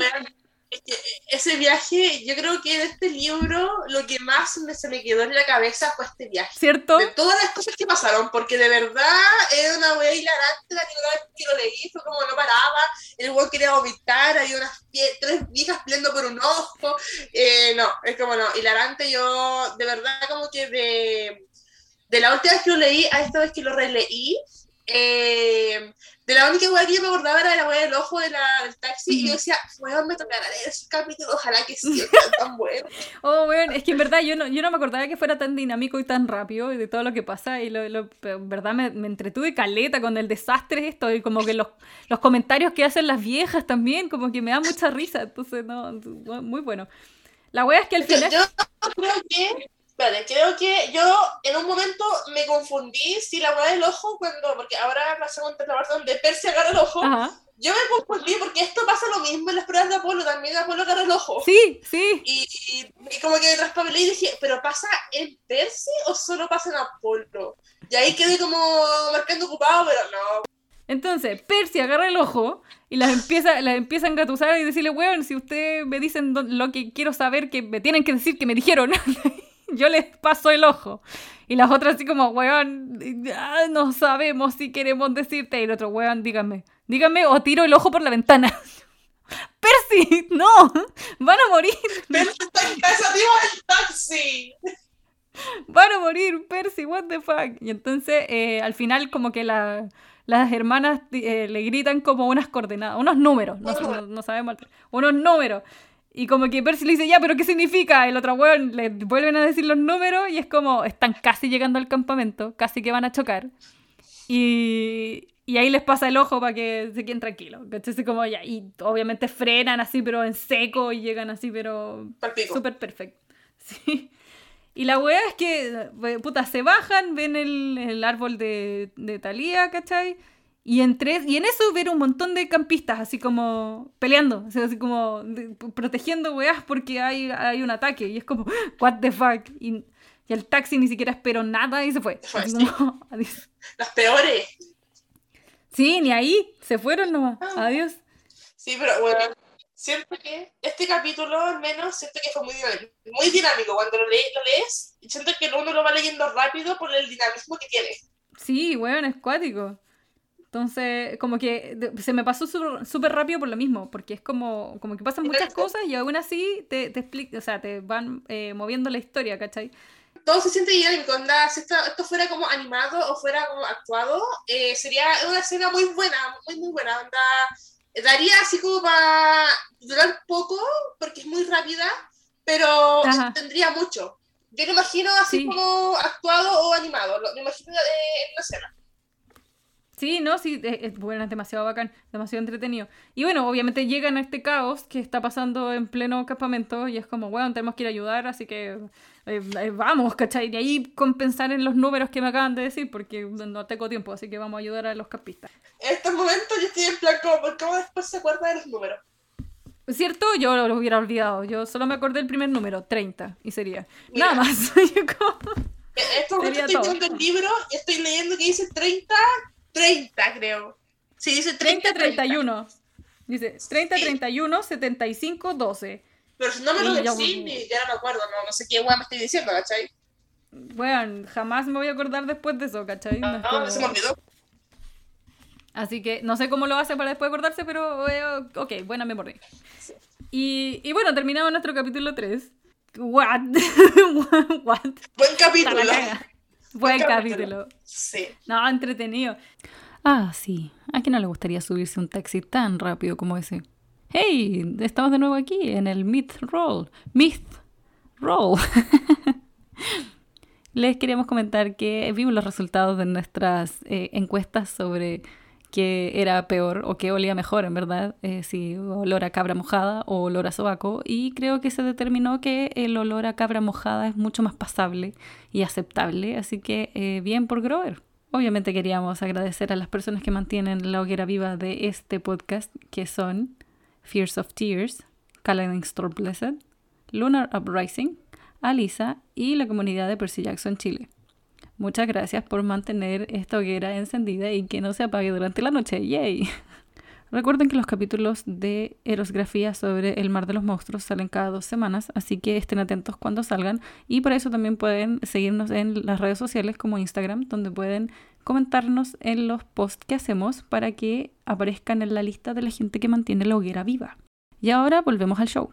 que ese viaje, yo creo que de este libro lo que más me, se me quedó en la cabeza fue este viaje. ¿Cierto? De todas las cosas que pasaron, porque de verdad era una wea hilarante la vez que lo leí, fue como no paraba, el weón quería vomitar, había unas tres viejas peleando por un ojo, eh, no, es como no, hilarante yo, de verdad como que de, de la última vez que lo leí a esta vez que lo releí, eh, de la única wea que yo me acordaba era de la wea del ojo de la, del taxi, y yo decía, weón, me tocará leer ese capítulo, ojalá que sí, tan bueno. Oh, weón, es que en verdad yo no, yo no me acordaba que fuera tan dinámico y tan rápido y de todo lo que pasa. Y lo, lo- en verdad me, me entretuve caleta con el desastre esto y como que los, los comentarios que hacen las viejas también, como que me da mucha risa. Entonces, no, muy bueno. La wea es que al Yo, final. yo creo que, vale, creo que yo en un momento me confundí si la weá del ojo, cuando, porque ahora pasamos a la parte donde Percy agarra el ojo, Ajá. yo me confundí porque esto pasa lo mismo en las pruebas de Apolo, también Apolo agarra el ojo. Sí, sí. Y, y- y como que me traspapelé y dije, ¿pero pasa en Percy o solo pasa en Apolo? Y ahí quedé como marcando ocupado, pero no. Entonces, Percy agarra el ojo y las empieza, las empieza a engatusar y decirle, weón, si ustedes me dicen lo que quiero saber, que me tienen que decir que me dijeron, yo les paso el ojo. Y las otras así como, weón, ah, no sabemos si queremos decirte. Y el otro, weón, dígame, dígame o tiro el ojo por la ventana. Percy, no, van a morir, Percy está en casa del taxi. van a morir, Percy, what the fuck. Y entonces, eh, al final, como que la- las hermanas eh, le gritan como unas coordenadas, unos números, no, no, no sabemos, unos números. Y como que Percy le dice, ya, pero ¿qué significa? El otro weón le vuelven a decir los números y es como, están casi llegando al campamento, casi que van a chocar. Y, y ahí les pasa el ojo para que se queden tranquilos. Así como ya, y obviamente frenan así, pero en seco y llegan así, pero. Súper perfecto. Sí. Y la weá es que, eh, puta, se bajan, ven el, el árbol de, de Thalía, ¿cachai? Y, entre, y en eso ven un montón de campistas, así como peleando, así como de- protegiendo weás porque hay, hay un ataque. Y es como, what the fuck. Y, y el taxi ni siquiera esperó nada y se fue. adiós. Las peores. Sí, ni ahí, se fueron nomás. Adiós. Sí, pero bueno, siento que este capítulo al menos siento que fue muy dinámico. Muy dinámico. Cuando lo, le- lo lees, siento que uno lo va leyendo rápido por el dinamismo que tiene. Sí, weón, es cuático. Entonces, como que se me pasó súper rápido por lo mismo, porque es como, como que pasan muchas cosas y aún así te, te explica, o sea, te van eh, moviendo la historia, ¿cachai? todo se siente dinámico. Onda, si esto, esto fuera como animado o fuera como actuado, eh, sería una escena muy buena, muy, muy buena. Onda, daría así como para durar poco, porque es muy rápida, pero tendría mucho. Yo lo imagino así Sí. como actuado o animado, lo, lo imagino eh, en una escena. Sí, no, sí, es, es bueno, es demasiado bacán, demasiado entretenido. Y bueno, obviamente llegan a este caos que está pasando en pleno campamento y es como, bueno, tenemos que ir a ayudar, así que eh, eh, vamos, ¿cachai? Y ahí compensar en los números que me acaban de decir, porque no tengo tiempo, así que vamos a ayudar a los campistas. En estos momentos yo estoy en plan ¿por cómo después se acuerda de los números? ¿Cierto? Yo lo hubiera olvidado. Yo solo me acordé del primer número, 30, y sería. Mira. Nada más. Momentos Sería estoy todo. viendo el libro estoy leyendo que dice 30, 30 creo. Sí, dice 30, 30, 31. Dice 30, Sí. 31, 75, 12. Pero si no me lo decís, ni- ya no me acuerdo, no, no sé qué weá me estoy diciendo, ¿cachai? Bueno, jamás me voy a acordar después de eso, ¿cachai? No No, es no, se me olvidó. Así que no sé cómo lo hace para después acordarse, pero eh, ok, buena memoria. Y, y bueno, terminamos nuestro capítulo 3. What? What? Buen capítulo. Buen capítulo. capítulo. Sí. No, entretenido. Ah, sí. ¿A quién no le gustaría subirse un taxi tan rápido como ese? ¡Hey! Estamos de nuevo aquí en el Myth Roll. Myth Roll. Les queríamos comentar que vimos los resultados de nuestras eh, encuestas sobre qué era peor o qué olía mejor, en verdad, eh, si olor a cabra mojada o olor a sobaco, y creo que se determinó que el olor a cabra mojada es mucho más pasable y aceptable, así que eh, bien por Grover. Obviamente queríamos agradecer a las personas que mantienen la hoguera viva de este podcast, que son Fears of Tears, Caledon Store Blessed, Lunar Uprising, Alisa y la comunidad de Percy Jackson Chile. Muchas gracias por mantener esta hoguera encendida y que no se apague durante la noche. ¡Yay! Recuerden que los capítulos de Erosgrafía sobre el mar de los monstruos salen cada dos semanas, así que estén atentos cuando salgan. Y por eso también pueden seguirnos en las redes sociales como Instagram, donde pueden comentarnos en los posts que hacemos para que aparezcan en la lista de la gente que mantiene la hoguera viva. Y ahora volvemos al show.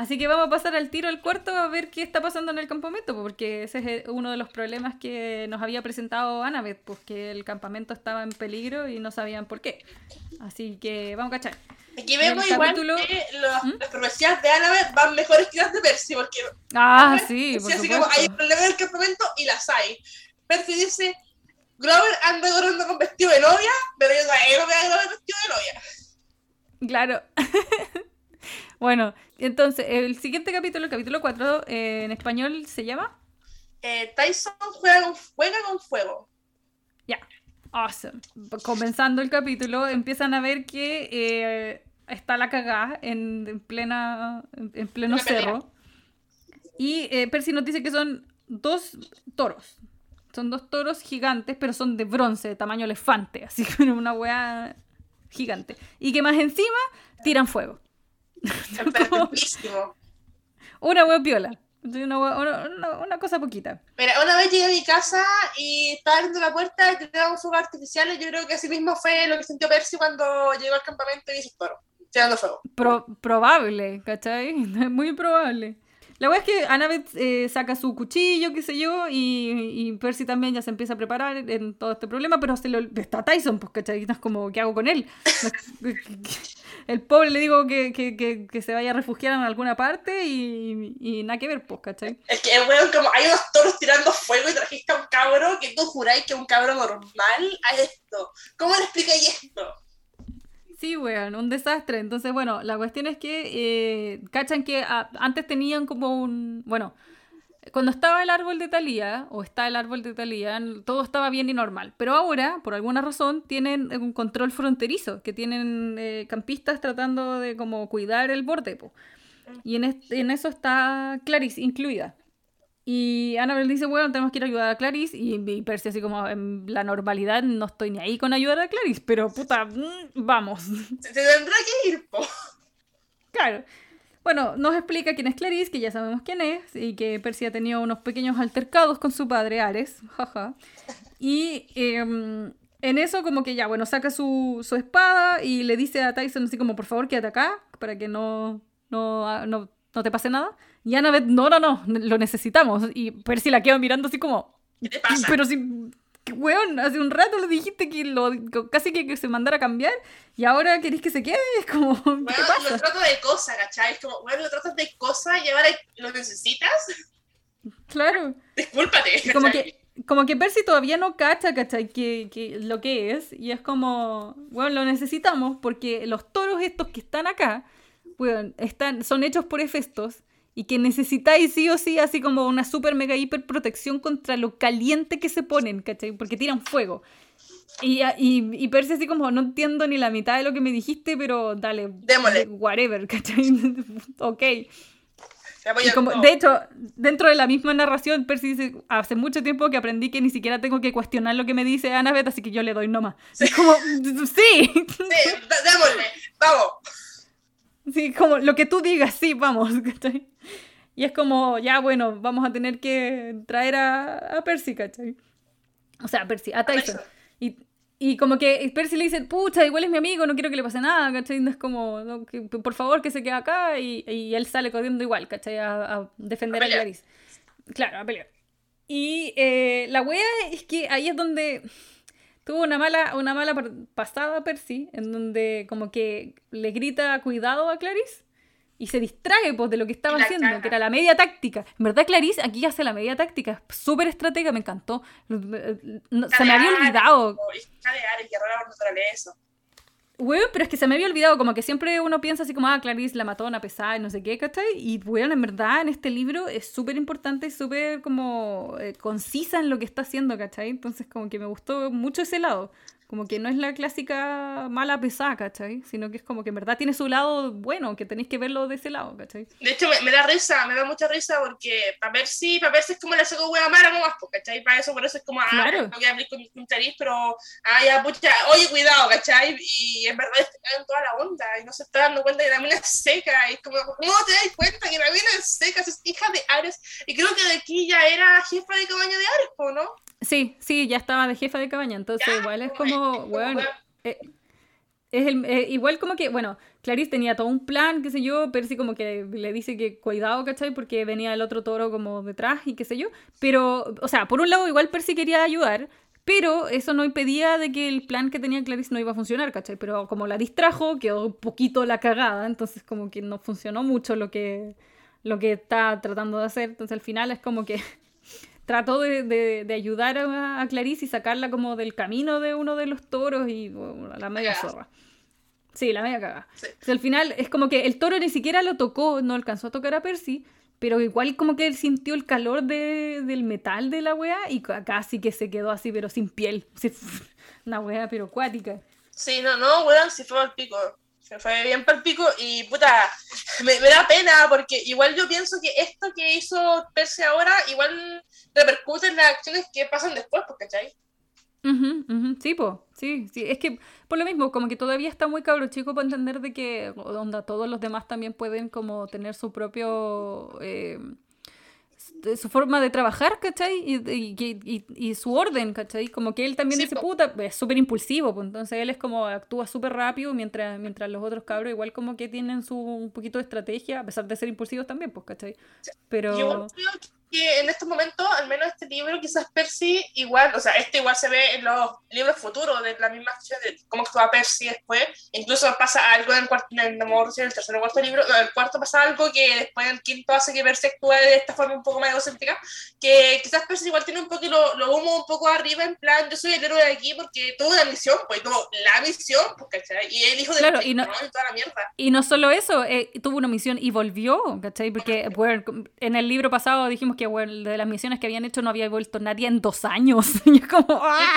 Así que vamos a pasar al tiro al cuarto a ver qué está pasando en el campamento, porque ese es eh, uno de los problemas que nos había presentado Annabeth, pues que el campamento estaba en peligro y no sabían por qué. Así que vamos a cachar. Aquí vemos igual capítulo- que los- ¿Mm? las profecías de Annabeth van mejores que las de Percy, porque Ah, Annabeth sí, por así como hay supuesto. problemas en el campamento y las hay. Percy dice, Grover anda corriendo con vestido de novia, pero yo no veo a Grover vestido de novia. Claro. bueno, entonces, el siguiente capítulo, el capítulo 4, eh, en español se llama Eh, Tyson juega con, juega con fuego. Awesome. Comenzando el capítulo, empiezan a ver que eh, está la cagada en, en plena, en pleno pelea. cerro. Y Percy nos dice que son dos toros. Son dos toros gigantes, pero son de bronce, de tamaño elefante. Así que una weá gigante. Y que más encima tiran fuego. Una weá piola. Una, una- cosa poquita. Mira, una vez llegué a mi casa y estaba abriendo la puerta y tiraban fuegos artificiales. Yo creo que así mismo fue lo que sintió Percy cuando llegó al campamento y hizo toro, tirando fuego. Pro- probable, ¿cachai? Muy probable. La verdad es que Annabeth eh, saca su cuchillo, qué sé yo, y, y Percy también ya se empieza a preparar en todo este problema, pero se lo, está Tyson, pues, es como, ¿qué hago con él? El pobre le digo que, que, que, se vaya a refugiar en alguna parte y, nada que ver, pues, ¿cachai? Es que, weón, como hay unos toros tirando fuego y trajiste a un cabro que tú juráis que es un cabro normal a esto. ¿Cómo le explicáis esto? Sí, weón, un desastre. Entonces, bueno, la cuestión es que eh, cachan que ah, antes tenían como un. Bueno, cuando estaba el árbol de Talía, o está el árbol de Talía, todo estaba bien y normal. Pero ahora, por alguna razón, tienen un control fronterizo, que tienen eh, campistas tratando de como cuidar el borde, po. Y en, en eso está Clarice incluida. Y Annabelle dice, bueno, tenemos que ir a ayudar a Clarice. Y, y Percy así como, en la normalidad no estoy ni ahí con ayudar a Clarice, pero puta, mm, vamos. Se, tendrá que ir, po. Claro. Bueno, nos explica quién es Clarice, que ya sabemos quién es, y que Percy ha tenido unos pequeños altercados con su padre, Ares. Jaja. Y em, en eso como que ya, bueno, saca su, su espada y le dice a Tyson así como, por favor, quédate acá, para que no, no, no no te pase nada. Y Annabeth, no, no, no, lo necesitamos. Y Percy la queda mirando así como, ¿Qué te pasa? pero si, weón, hace un rato le dijiste que lo, casi que, que se mandara a cambiar y ahora querés que se quede. Es como, ¿qué Bueno, te lo pasa? trato de cosa, ¿cachai? Es como, bueno, lo tratas de cosa y ahora lo necesitas. Claro. Discúlpate. Como que, como que Percy todavía no cacha, ¿cachai? Que, que lo que es. Y es como, bueno, lo necesitamos porque los toros estos que están acá, bueno, están, son hechos por Hefestos y que necesitáis sí o sí así como una super mega hiper protección contra lo caliente que se ponen, ¿cachai? Porque tiran fuego. Y, y, y Percy así como, no entiendo ni la mitad de lo que me dijiste, pero dale, Démosle. whatever, ¿cachai? ok. Y como, de hecho, dentro de la misma narración, Percy dice, hace mucho tiempo que aprendí que ni siquiera tengo que cuestionar lo que me dice Annabeth, así que yo le doy nomás. Es como, sí, Sí, démosle. Vamos. Sí, como lo que tú digas, sí, vamos. ¿cachai? Y es como, ya bueno, vamos a tener que traer a, a Percy, ¿cachai? O sea, a Percy, a Tyson. Y, y como que Percy le dice, pucha, igual es mi amigo, no quiero que le pase nada, ¿cachai? No es como, no, que, por favor, que se quede acá. Y, y él sale corriendo igual, ¿cachai? A, a defender A a. Clarice. Claro, a pelear. Y eh, la wea es que ahí es donde tuvo una mala, una mala pasada Percy, en donde como que le grita cuidado a Clarice y se distrae pues, de lo que estaba haciendo, que era la media táctica. En verdad, Clarice aquí hace la media táctica, súper estratega, me encantó. No- Se me había olvidado. Naturaleza. Pero es que se me había olvidado, como que siempre uno piensa así como, ah, Clarice la mató a pesar, no sé qué, ¿cachai? Y weón, en verdad, en este libro es súper importante y súper como eh, concisa en lo que está haciendo, ¿cachai? Entonces como que me gustó mucho ese lado. Como que no es la clásica mala pesada, ¿cachai? Sino que es como que en verdad tiene su lado bueno, que tenéis que verlo de ese lado, ¿cachai? De hecho, me, me da risa, me da mucha risa porque para ver si, para ver si es como la saco hueá mala nomás, pues, ¿cachai? Para eso, por eso es como, ah, Claro. no voy a abrir con, con Clarice, pero, ah, ya, pucha, oye, cuidado, ¿cachai? Y en verdad en toda la onda y no se está dando cuenta que la mina es seca y es como, ¿cómo te das cuenta que la mina es seca? Es hija de Ares y creo que de aquí ya era jefa de cabaña de Ares, ¿o no? Sí, sí, ya estaba de jefa de cabaña, entonces Ya, igual es como, eh, es el, eh, igual como que, bueno, Clarice tenía todo un plan, qué sé yo, Percy como que le dice que cuidado, ¿cachai? Porque venía el otro toro como detrás y qué sé yo, pero, o sea, por un lado igual Percy quería ayudar, pero eso no impedía de que el plan que tenía Clarice no iba a funcionar, ¿cachai? Pero como la distrajo, quedó un poquito la cagada, entonces como que no funcionó mucho lo que, lo que está tratando de hacer, entonces al final es como que trató de, de- de ayudar a, a Clarice y sacarla como del camino de uno de los toros y bueno, la media Cagada. zorra. Sí, la media caga. Sí. al final es como que el toro ni siquiera lo tocó, no alcanzó a tocar a Percy, pero igual como que él sintió el calor de- del metal de la wea y ca- casi que se quedó así, pero sin piel. Una wea pero acuática. Sí, no, no, weón, sí fue al pico. Se fue bien para el pico y puta, me, me da pena porque igual yo pienso que esto que hizo Percy ahora igual repercute en las acciones que pasan después, pues, ¿cachai? Ujú, ujú, Sí, po, sí, sí. Es que por lo mismo, como que todavía está muy cabro chico para entender de que onda, todos los demás también pueden como tener su propio eh, su forma de trabajar, ¿cachai? Y, y, y- y- su orden, ¿cachai? Como que él también Sí, dice, po. puta, es súper impulsivo, pues entonces él es como actúa súper rápido mientras, mientras los otros cabros igual como que tienen su un poquito de estrategia, a pesar de ser impulsivos también, pues, ¿cachai? Pero... Yo creo que en estos momentos, al menos este libro, quizás Percy igual, o sea, este igual se ve en los libros futuros de la misma acción, de cómo actúa Percy después. Incluso pasa algo en el, cuarto, en el, en el tercer o cuarto libro, no, en el cuarto pasa algo que después en el quinto hace que Percy actúe de esta forma un poco más egocéntrica. Que quizás Percy igual tiene un poco lo, lo humo un poco arriba, en plan, yo soy el héroe de aquí porque tuvo una misión, pues tuvo la misión, pues, ¿cachai? Y el hijo del Claro, y no- Y toda la mierda. Y no solo eso, eh, tuvo una misión y volvió, ¿cachai? Porque bueno, en el libro pasado dijimos que bueno, de las misiones que habían hecho no había vuelto nadie en dos años. Y como, ¡ah!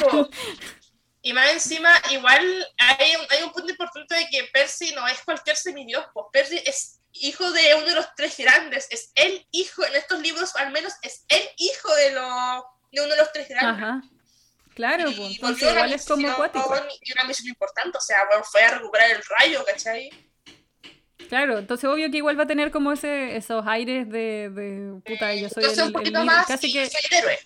Y más encima, igual hay un, hay un punto importante de que Percy no es cualquier semidios, pues Percy es hijo de uno de los tres grandes, es el hijo, en estos libros al menos es el hijo de, lo, de uno de los tres grandes. Ajá. Claro, Y pues, entonces igual es como misión, acuático. Y una misión importante, o sea, bueno, fue a recuperar el rayo, ¿cachai? Claro, entonces obvio que igual va a tener como ese, esos aires de, de puta, yo soy el, Entonces un el poquito líder, más casi que, soy el héroe.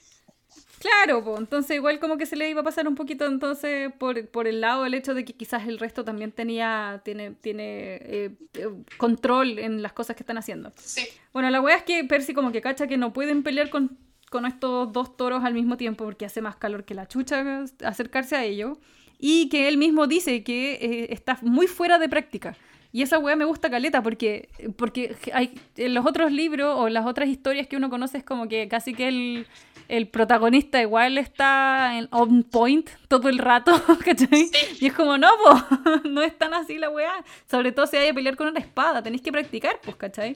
Claro, pues, entonces igual como que se le iba a pasar un poquito entonces por, por el lado del hecho de que quizás el resto también tenía, tiene, tiene eh, eh, control en las cosas que están haciendo. Sí. Bueno, la wea es que Percy como que cacha que no pueden pelear con, con estos dos toros al mismo tiempo porque hace más calor que la chucha acercarse a ellos. Y que él mismo dice que eh, está muy fuera de práctica. Y esa weá me gusta caleta porque, porque hay, en los otros libros o las otras historias que uno conoce es como que casi que el, el protagonista igual está en on point todo el rato, ¿cachai? Y es como, no, po, no es tan así la weá. Sobre todo si hay que pelear con una espada, tenéis que practicar, pues, ¿cachai?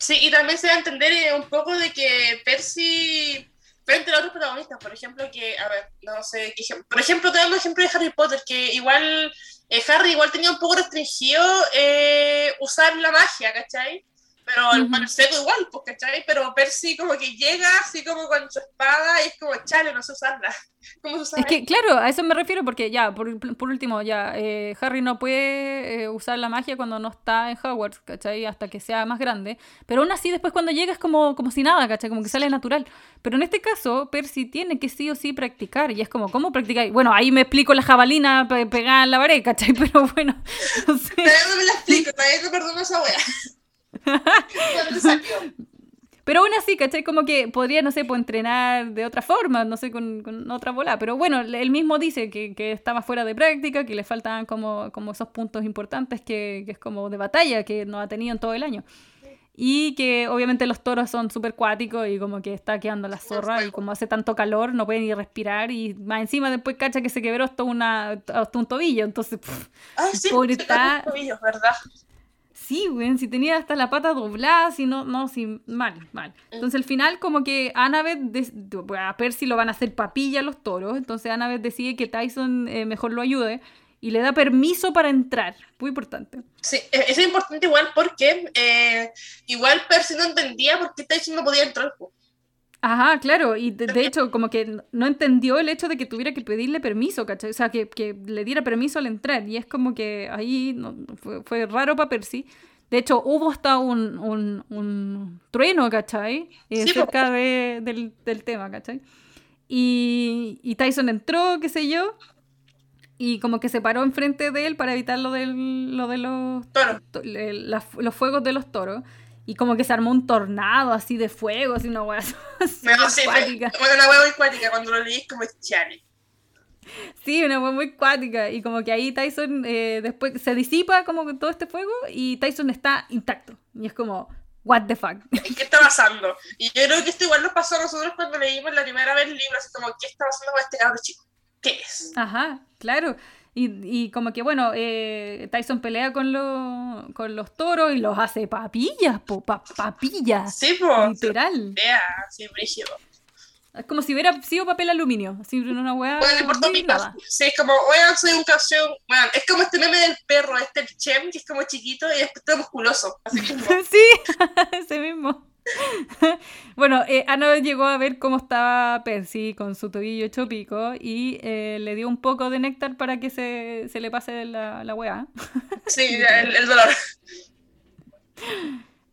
Sí, y también se da a entender eh, un poco de que Percy, frente a otros protagonistas, por ejemplo, que, a ver, no sé, que, por ejemplo, te dando ejemplo de Harry Potter, que igual, eh, Harry igual tenía un poco restringido eh, usar la magia, ¿cachai? Pero el seco igual, pues, ¿cachai? Pero Percy como que llega así como con su espada y es como, chale, no sé usarla. ¿Cómo se Es que, claro, a eso me refiero porque ya, por, por último, ya, eh, Harry no puede eh, usar la magia cuando no está en Hogwarts, ¿cachai? Hasta que sea más grande. Pero aún así, después cuando llega es como, como si nada, ¿cachai? Como que sale natural. Pero en este caso, Percy tiene que sí o sí practicar. Y es como, ¿cómo practicar? Bueno, ahí me explico la jabalina pegada en la pared, ¿cachai? Pero bueno, no sé. Todavía no me la explico, todavía no perdono esa wea. Pero aún así, ¿cachai? Como que podría, no sé, pues entrenar de otra forma, no sé, con, otra bola. Pero bueno, él mismo dice que, que, estaba fuera de práctica, que le faltaban como, como esos puntos importantes que, que, es como de batalla, que no ha tenido en todo el año. Y que obviamente los toros son súper cuáticos y como que está quedando la zorra y como hace tanto calor no puede ni respirar y más encima después cacha que se quebró hasta, una, hasta un tobillo. Entonces, Ay, sí, pobre está... ¿verdad? Sí, güey, si tenía hasta la pata doblada, si no, no, si mal, mal. Entonces al final como que Annabeth, a Percy lo van a hacer papilla los toros, entonces Annabeth decide que Tyson eh, mejor lo ayude y le da permiso para entrar, muy importante. Sí, e-, eso es importante igual porque eh, igual Percy no entendía por qué Tyson no podía entrar. Ajá, claro, y de, hecho como que no entendió el hecho de que tuviera que pedirle permiso, ¿cachai? O sea, que, que le diera permiso al entrar, y es como que ahí no, fue, fue, raro para Percy. De hecho, hubo hasta un, un, un trueno, ¿cachai? Eh, cerca de, del, del, tema, ¿cachai? Y, y Tyson entró, qué sé yo, y como que se paró enfrente de él para evitar lo, del, lo de los, los fuegos de los toros. Y como que se armó un tornado así de fuego, así una hueá no, sí. Bueno, una hueá muy cuática, cuando lo leí como chale. Sí, una hueá muy cuática. Y como que ahí Tyson eh, después se disipa como todo este fuego y Tyson está intacto. Y es como, what the fuck. ¿Qué está pasando? Y yo creo que esto igual nos pasó a nosotros cuando leímos la primera vez el libro, así como, ¿qué está pasando con este cabrón chico? ¿Qué es? Ajá, claro. Y, y como que, bueno, eh, Tyson pelea con, lo, con los toros y los hace papillas, po, papillas. Sí, po. Literal. Vea, sí, brillo. Es como si hubiera sido papel aluminio, así una hueá. Bueno, importó mi Sí, es como, oigan, soy un canción. Bueno, es como este meme del perro, este el Chem, que es como chiquito y después está musculoso. Así como... sí, ese mismo. bueno, eh, Ana llegó a ver cómo estaba Percy con su tobillo hecho pico y eh, le dio un poco de néctar para que se, se le pase la, la weá. sí, el, dolor.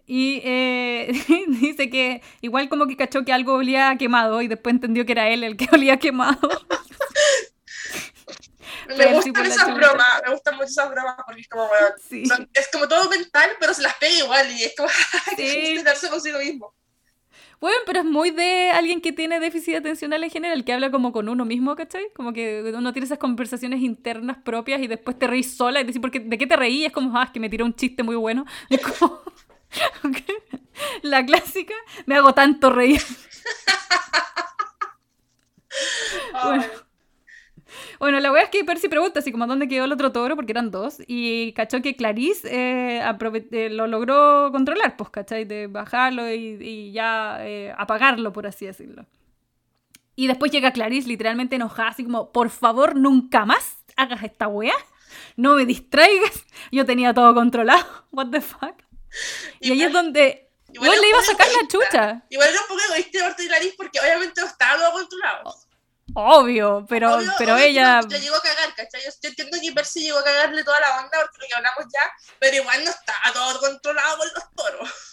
Y eh, dice que igual como que cachó que algo olía quemado y después entendió que era él el que olía quemado. Me gustan esas bromas, me gustan mucho esas bromas porque es como, bueno, es como todo mental, pero se las pega igual y es como sí. darse consigo mismo. Bueno, pero es muy de alguien que tiene déficit atencional en general, que habla como con uno mismo, ¿cachai? Como que uno tiene esas conversaciones internas propias y después te reís sola y decís, porque ¿de qué te reí? Es como, ah, es que me tiró un chiste muy bueno. Es como, la clásica, me hago tanto reír. bueno. Bueno, la wea es que Percy pregunta así como dónde quedó el otro toro, porque eran dos, y cachó que Clarice eh, eh, lo logró controlar, pues, ¿cachai? De bajarlo y, ya eh, apagarlo, por así decirlo. Y después llega Clarice literalmente enojada, así como, por favor, nunca más hagas esta wea, no me distraigas, yo tenía todo controlado, what the fuck. Y, ahí es donde... Igual, le iba a sacar la chucha. Igual era un poco egoísta de parte de Clarice porque obviamente no estaba todo controlado. Obvio, pero, pero ella. Yo llegó a cagar, ¿cachai? Yo entiendo que Percy llegó a cagarle toda la onda porque lo que hablamos ya, pero igual no está todo controlado por los toros.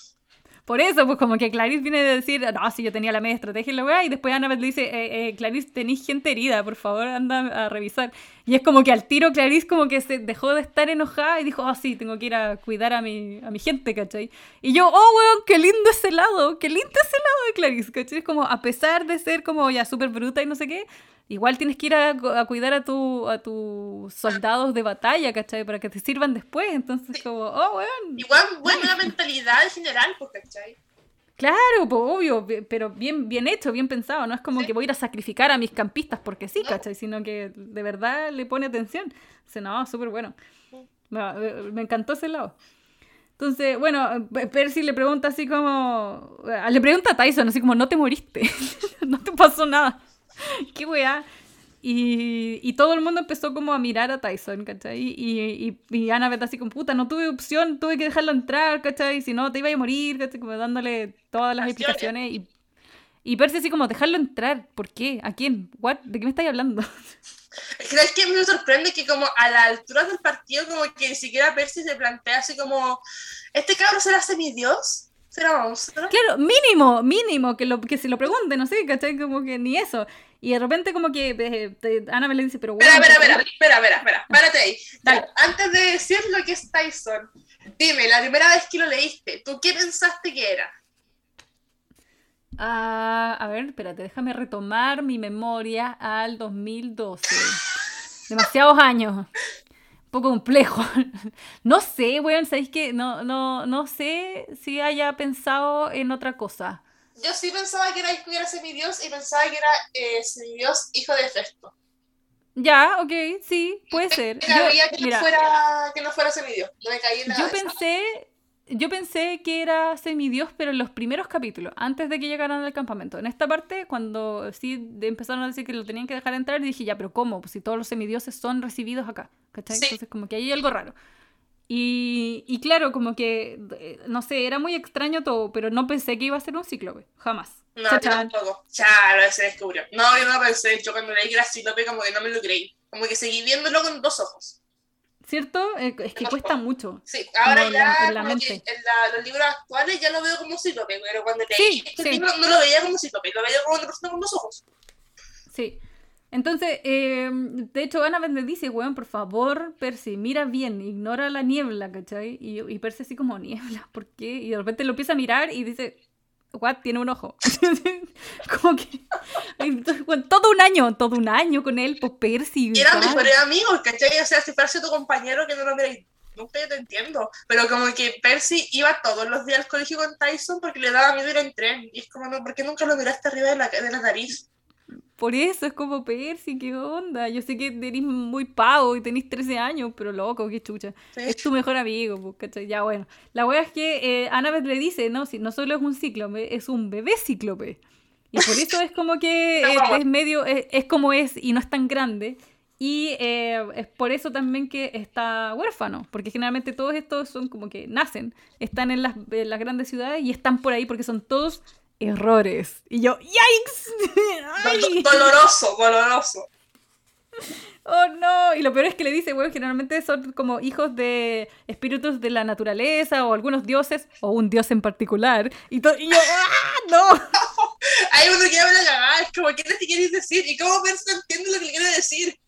Por eso, pues como que Clarice viene de decir, no, si yo tenía la media estrategia y la weá, y después Annabeth le dice, eh, eh, Clarice, tenéis gente herida, por favor, anda a revisar. Y es como que al tiro Clarice como que se dejó de estar enojada y dijo, oh sí, tengo que ir a cuidar a mi, a mi gente, ¿cachai? Y yo, oh weón, qué lindo ese lado, qué lindo ese lado de Clarice, ¿cachai? Es como, a pesar de ser como ya súper bruta y no sé qué, igual tienes que ir a, a cuidar a tu a tus soldados de batalla, ¿cachai? Para que te sirvan después. Entonces, como, oh, weón. Igual, buena mentalidad en general, pues, ¿cachai? Claro, pues obvio, pero bien, bien hecho, bien pensado. No es como que voy a ir a sacrificar a mis campistas porque sí, ¿cachai? Sino que de verdad le pone atención. O no, súper bueno. Me, me encantó ese lado. Entonces, bueno, Percy le pregunta así como. Le pregunta a Tyson, así como, no te moriste. no te pasó nada. qué weá. Y, y, todo el mundo empezó como a mirar a Tyson, ¿cachai? Y, y, y Annabeth así como, puta, no tuve opción, tuve que dejarlo entrar, ¿cachai? Si no, te iba a morir, ¿cachai? Como dándole todas las explicaciones. Y, y Percy así como, dejarlo entrar, ¿por qué? ¿A quién? ¿What? ¿De qué me estáis hablando? Es que me sorprende que como a la altura del partido como que ni siquiera Percy se plantea así como, ¿este cabrón será semidios? ¿Será monstruo? Claro, mínimo, mínimo, que, lo, que se lo pregunte, no sé, ¿cachai? Como que ni eso. Y de repente como que eh, Ana me le dice, pero bueno... Espera, espera, espera, espera, espera, párate ahí. Antes de decir lo que es Tyson, dime, la primera vez que lo leíste, ¿tú qué pensaste que era? Ah, a ver, espérate, déjame retomar mi memoria al 2012. Demasiados años. Un poco complejo. no sé, weón, ¿sabéis que no, no, no sé si haya pensado en otra cosa yo sí pensaba que era, que era semidios y pensaba que era eh, semidios hijo de Festo. Ya, ok, sí, puede ser. yo, que, no fuera, que no fuera semidios. yo pensé, yo pensé que era semidios, pero en los primeros capítulos, antes de que llegaran al campamento. En esta parte, cuando sí empezaron a decir que lo tenían que dejar entrar, dije, ya, pero ¿cómo? Pues si todos los semidioses son recibidos acá, ¿cachai? Entonces, como que ahí hay algo raro. Y, y, claro, como que, eh, no sé, era muy extraño todo, pero no pensé que iba a ser un cíclope, jamás. No, yo tampoco. Chao, se descubrió. No, yo no pensé, yo cuando leí que era cíclope como que no me lo creí. Como que seguí viéndolo con dos ojos. ¿Cierto? Eh, es que cuesta mucho. Sí, ahora ya en, la, mente. en los libros actuales ya lo veo como cíclope, pero cuando leí este libro no lo veía como cíclope, lo veía como una persona con dos ojos. Sí. Entonces, eh, de hecho, Annabeth le dice, weón, por favor, Percy, mira bien, ignora la niebla, ¿cachai? Y, y Percy así como, niebla, ¿por qué? Y de repente lo empieza a mirar y dice, what, tiene un ojo. como que, todo un año, todo un año con él, pues Percy. Y eran mejores amigos, ¿cachai? O sea, si fuese tu compañero que no lo miráis nunca yo te entiendo, pero como que Percy iba todos los días al colegio con Tyson porque le daba miedo ir en tren, y es como, no, ¿por qué nunca lo miraste arriba de la, de la nariz? Por eso es como Percy, ¿qué onda? Yo sé que tenés muy pavo y tenés 13 años, pero loco, qué chucha. Es tu mejor amigo, pues, ¿cachai? Ya bueno. La wea es que eh, Annabeth le dice, no, si no solo es un cíclope, es un bebé cíclope. Y por eso es como que es, medio, es, como es y no es tan grande. Y eh, es por eso también que está huérfano, porque generalmente todos estos son como que nacen, están en las, en las grandes ciudades y están por ahí porque son todos errores. Y yo, ¡yikes! Doloroso, doloroso. Oh no, y lo peor es que le dice, bueno, generalmente son como hijos de espíritus de la naturaleza o algunos dioses o un dios en particular. Y, yo, ¡ah! ¡No! Hay uno que habla cagada, es como, ¿qué te quieres decir? ¿Y cómo Percy entiende lo que le quiere decir?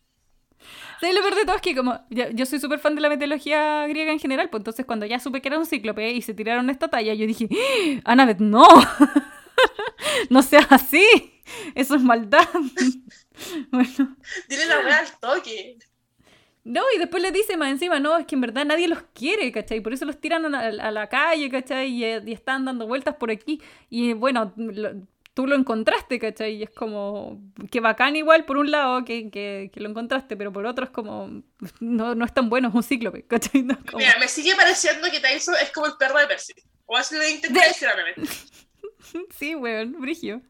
Sí, lo peor de todo es que como yo, soy súper fan de la mitología griega en general, pues entonces cuando ya supe que era un cíclope y se tiraron esta talla, yo dije, ¡Ah, Annabeth, no. no seas así. Eso es maldad. bueno. Dile la verdad al toque. No, y después le dice más encima, no, es que en verdad nadie los quiere, ¿cachai? Por eso los tiran a, la calle, ¿cachai? Y, y, están dando vueltas por aquí. Y bueno, tú lo encontraste, ¿cachai? Y es como, que bacán igual por un lado que, que, lo encontraste, pero por otro es como, no, no es tan bueno, es un cíclope, ¿cachai? Mira, me sigue pareciendo que Tyson es como el perro de Percy. O así lo intenté decir a sí, weón, brigio.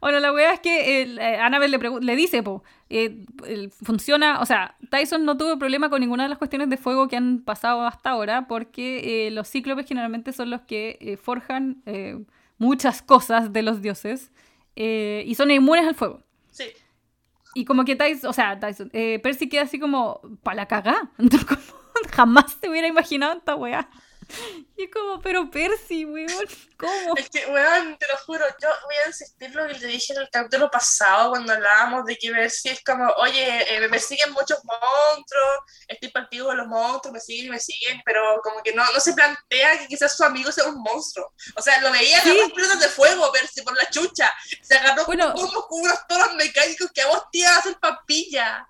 Bueno, la weá es que eh, Annabelle le, le dice, po, eh, funciona, o sea, Tyson no tuvo problema con ninguna de las cuestiones de fuego que han pasado hasta ahora, porque eh, los cíclopes generalmente son los que eh, forjan muchas cosas de los dioses y son inmunes al fuego. Sí. Y como que Tyson, o sea, Tyson, Percy queda así como, para la cagá. Jamás se hubiera imaginado esta weá. Y como, pero Percy, weón, ¿cómo? Es que, weón, te lo juro, yo voy a insistir lo que te dije en el capítulo pasado cuando hablábamos de que Percy es como, oye, eh, me persiguen muchos monstruos, estoy partido con los monstruos, me siguen y me siguen, pero como que no, no se plantea que quizás su amigo sea un monstruo. O sea, lo veía Sí. agarrar pelotas de fuego, Percy, por la chucha. Se agarró Bueno. con unos toros mecánicos que a vos te hacer papilla.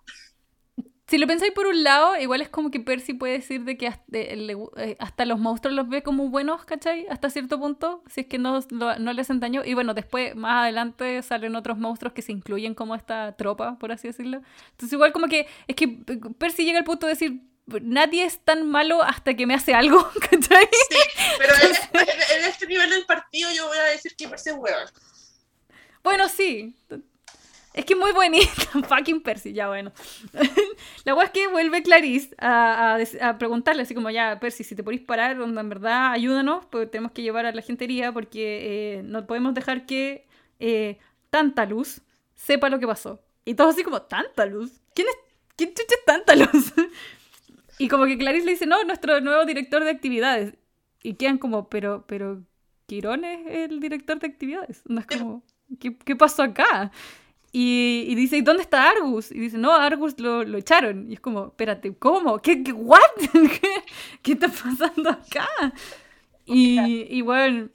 Si lo pensáis por un lado, igual es como que Percy puede decir de que hasta, eh, le- eh, hasta los monstruos los ve como buenos, ¿cachai? Hasta cierto punto, si es que no, lo- no les hacen daño. Y bueno, después, más adelante, salen otros monstruos que se incluyen como esta tropa, por así decirlo. Entonces igual como que, es que eh, Percy llega al punto de decir, nadie es tan malo hasta que me hace algo, ¿cachai? Sí, pero en en- en este nivel del partido yo voy a decir que Percy es hueón. Bueno, sí. Es que muy bonita, fucking Percy, ya bueno. la wea es que vuelve Clarice a, a a preguntarle así como, ya, Percy, si te podéis parar, onda, en verdad, ayúdanos, porque tenemos que llevar a la gentería porque eh, no podemos dejar que eh, tanta luz sepa lo que pasó. Y todos así como, ¿tanta luz? ¿Quién es, quién chucha es tanta luz? y como que Clarice le dice, no, nuestro nuevo director de actividades. Y quedan como, pero, pero, ¿Quirón es el director de actividades? No es como, ¿qué, qué pasó acá? Y, y dice, ¿y dónde está Argus? Y dice, no, Argus lo, lo echaron. Y es como, espérate, ¿cómo? ¿Qué, qué, what? ¿Qué, qué está pasando acá? Y, y bueno,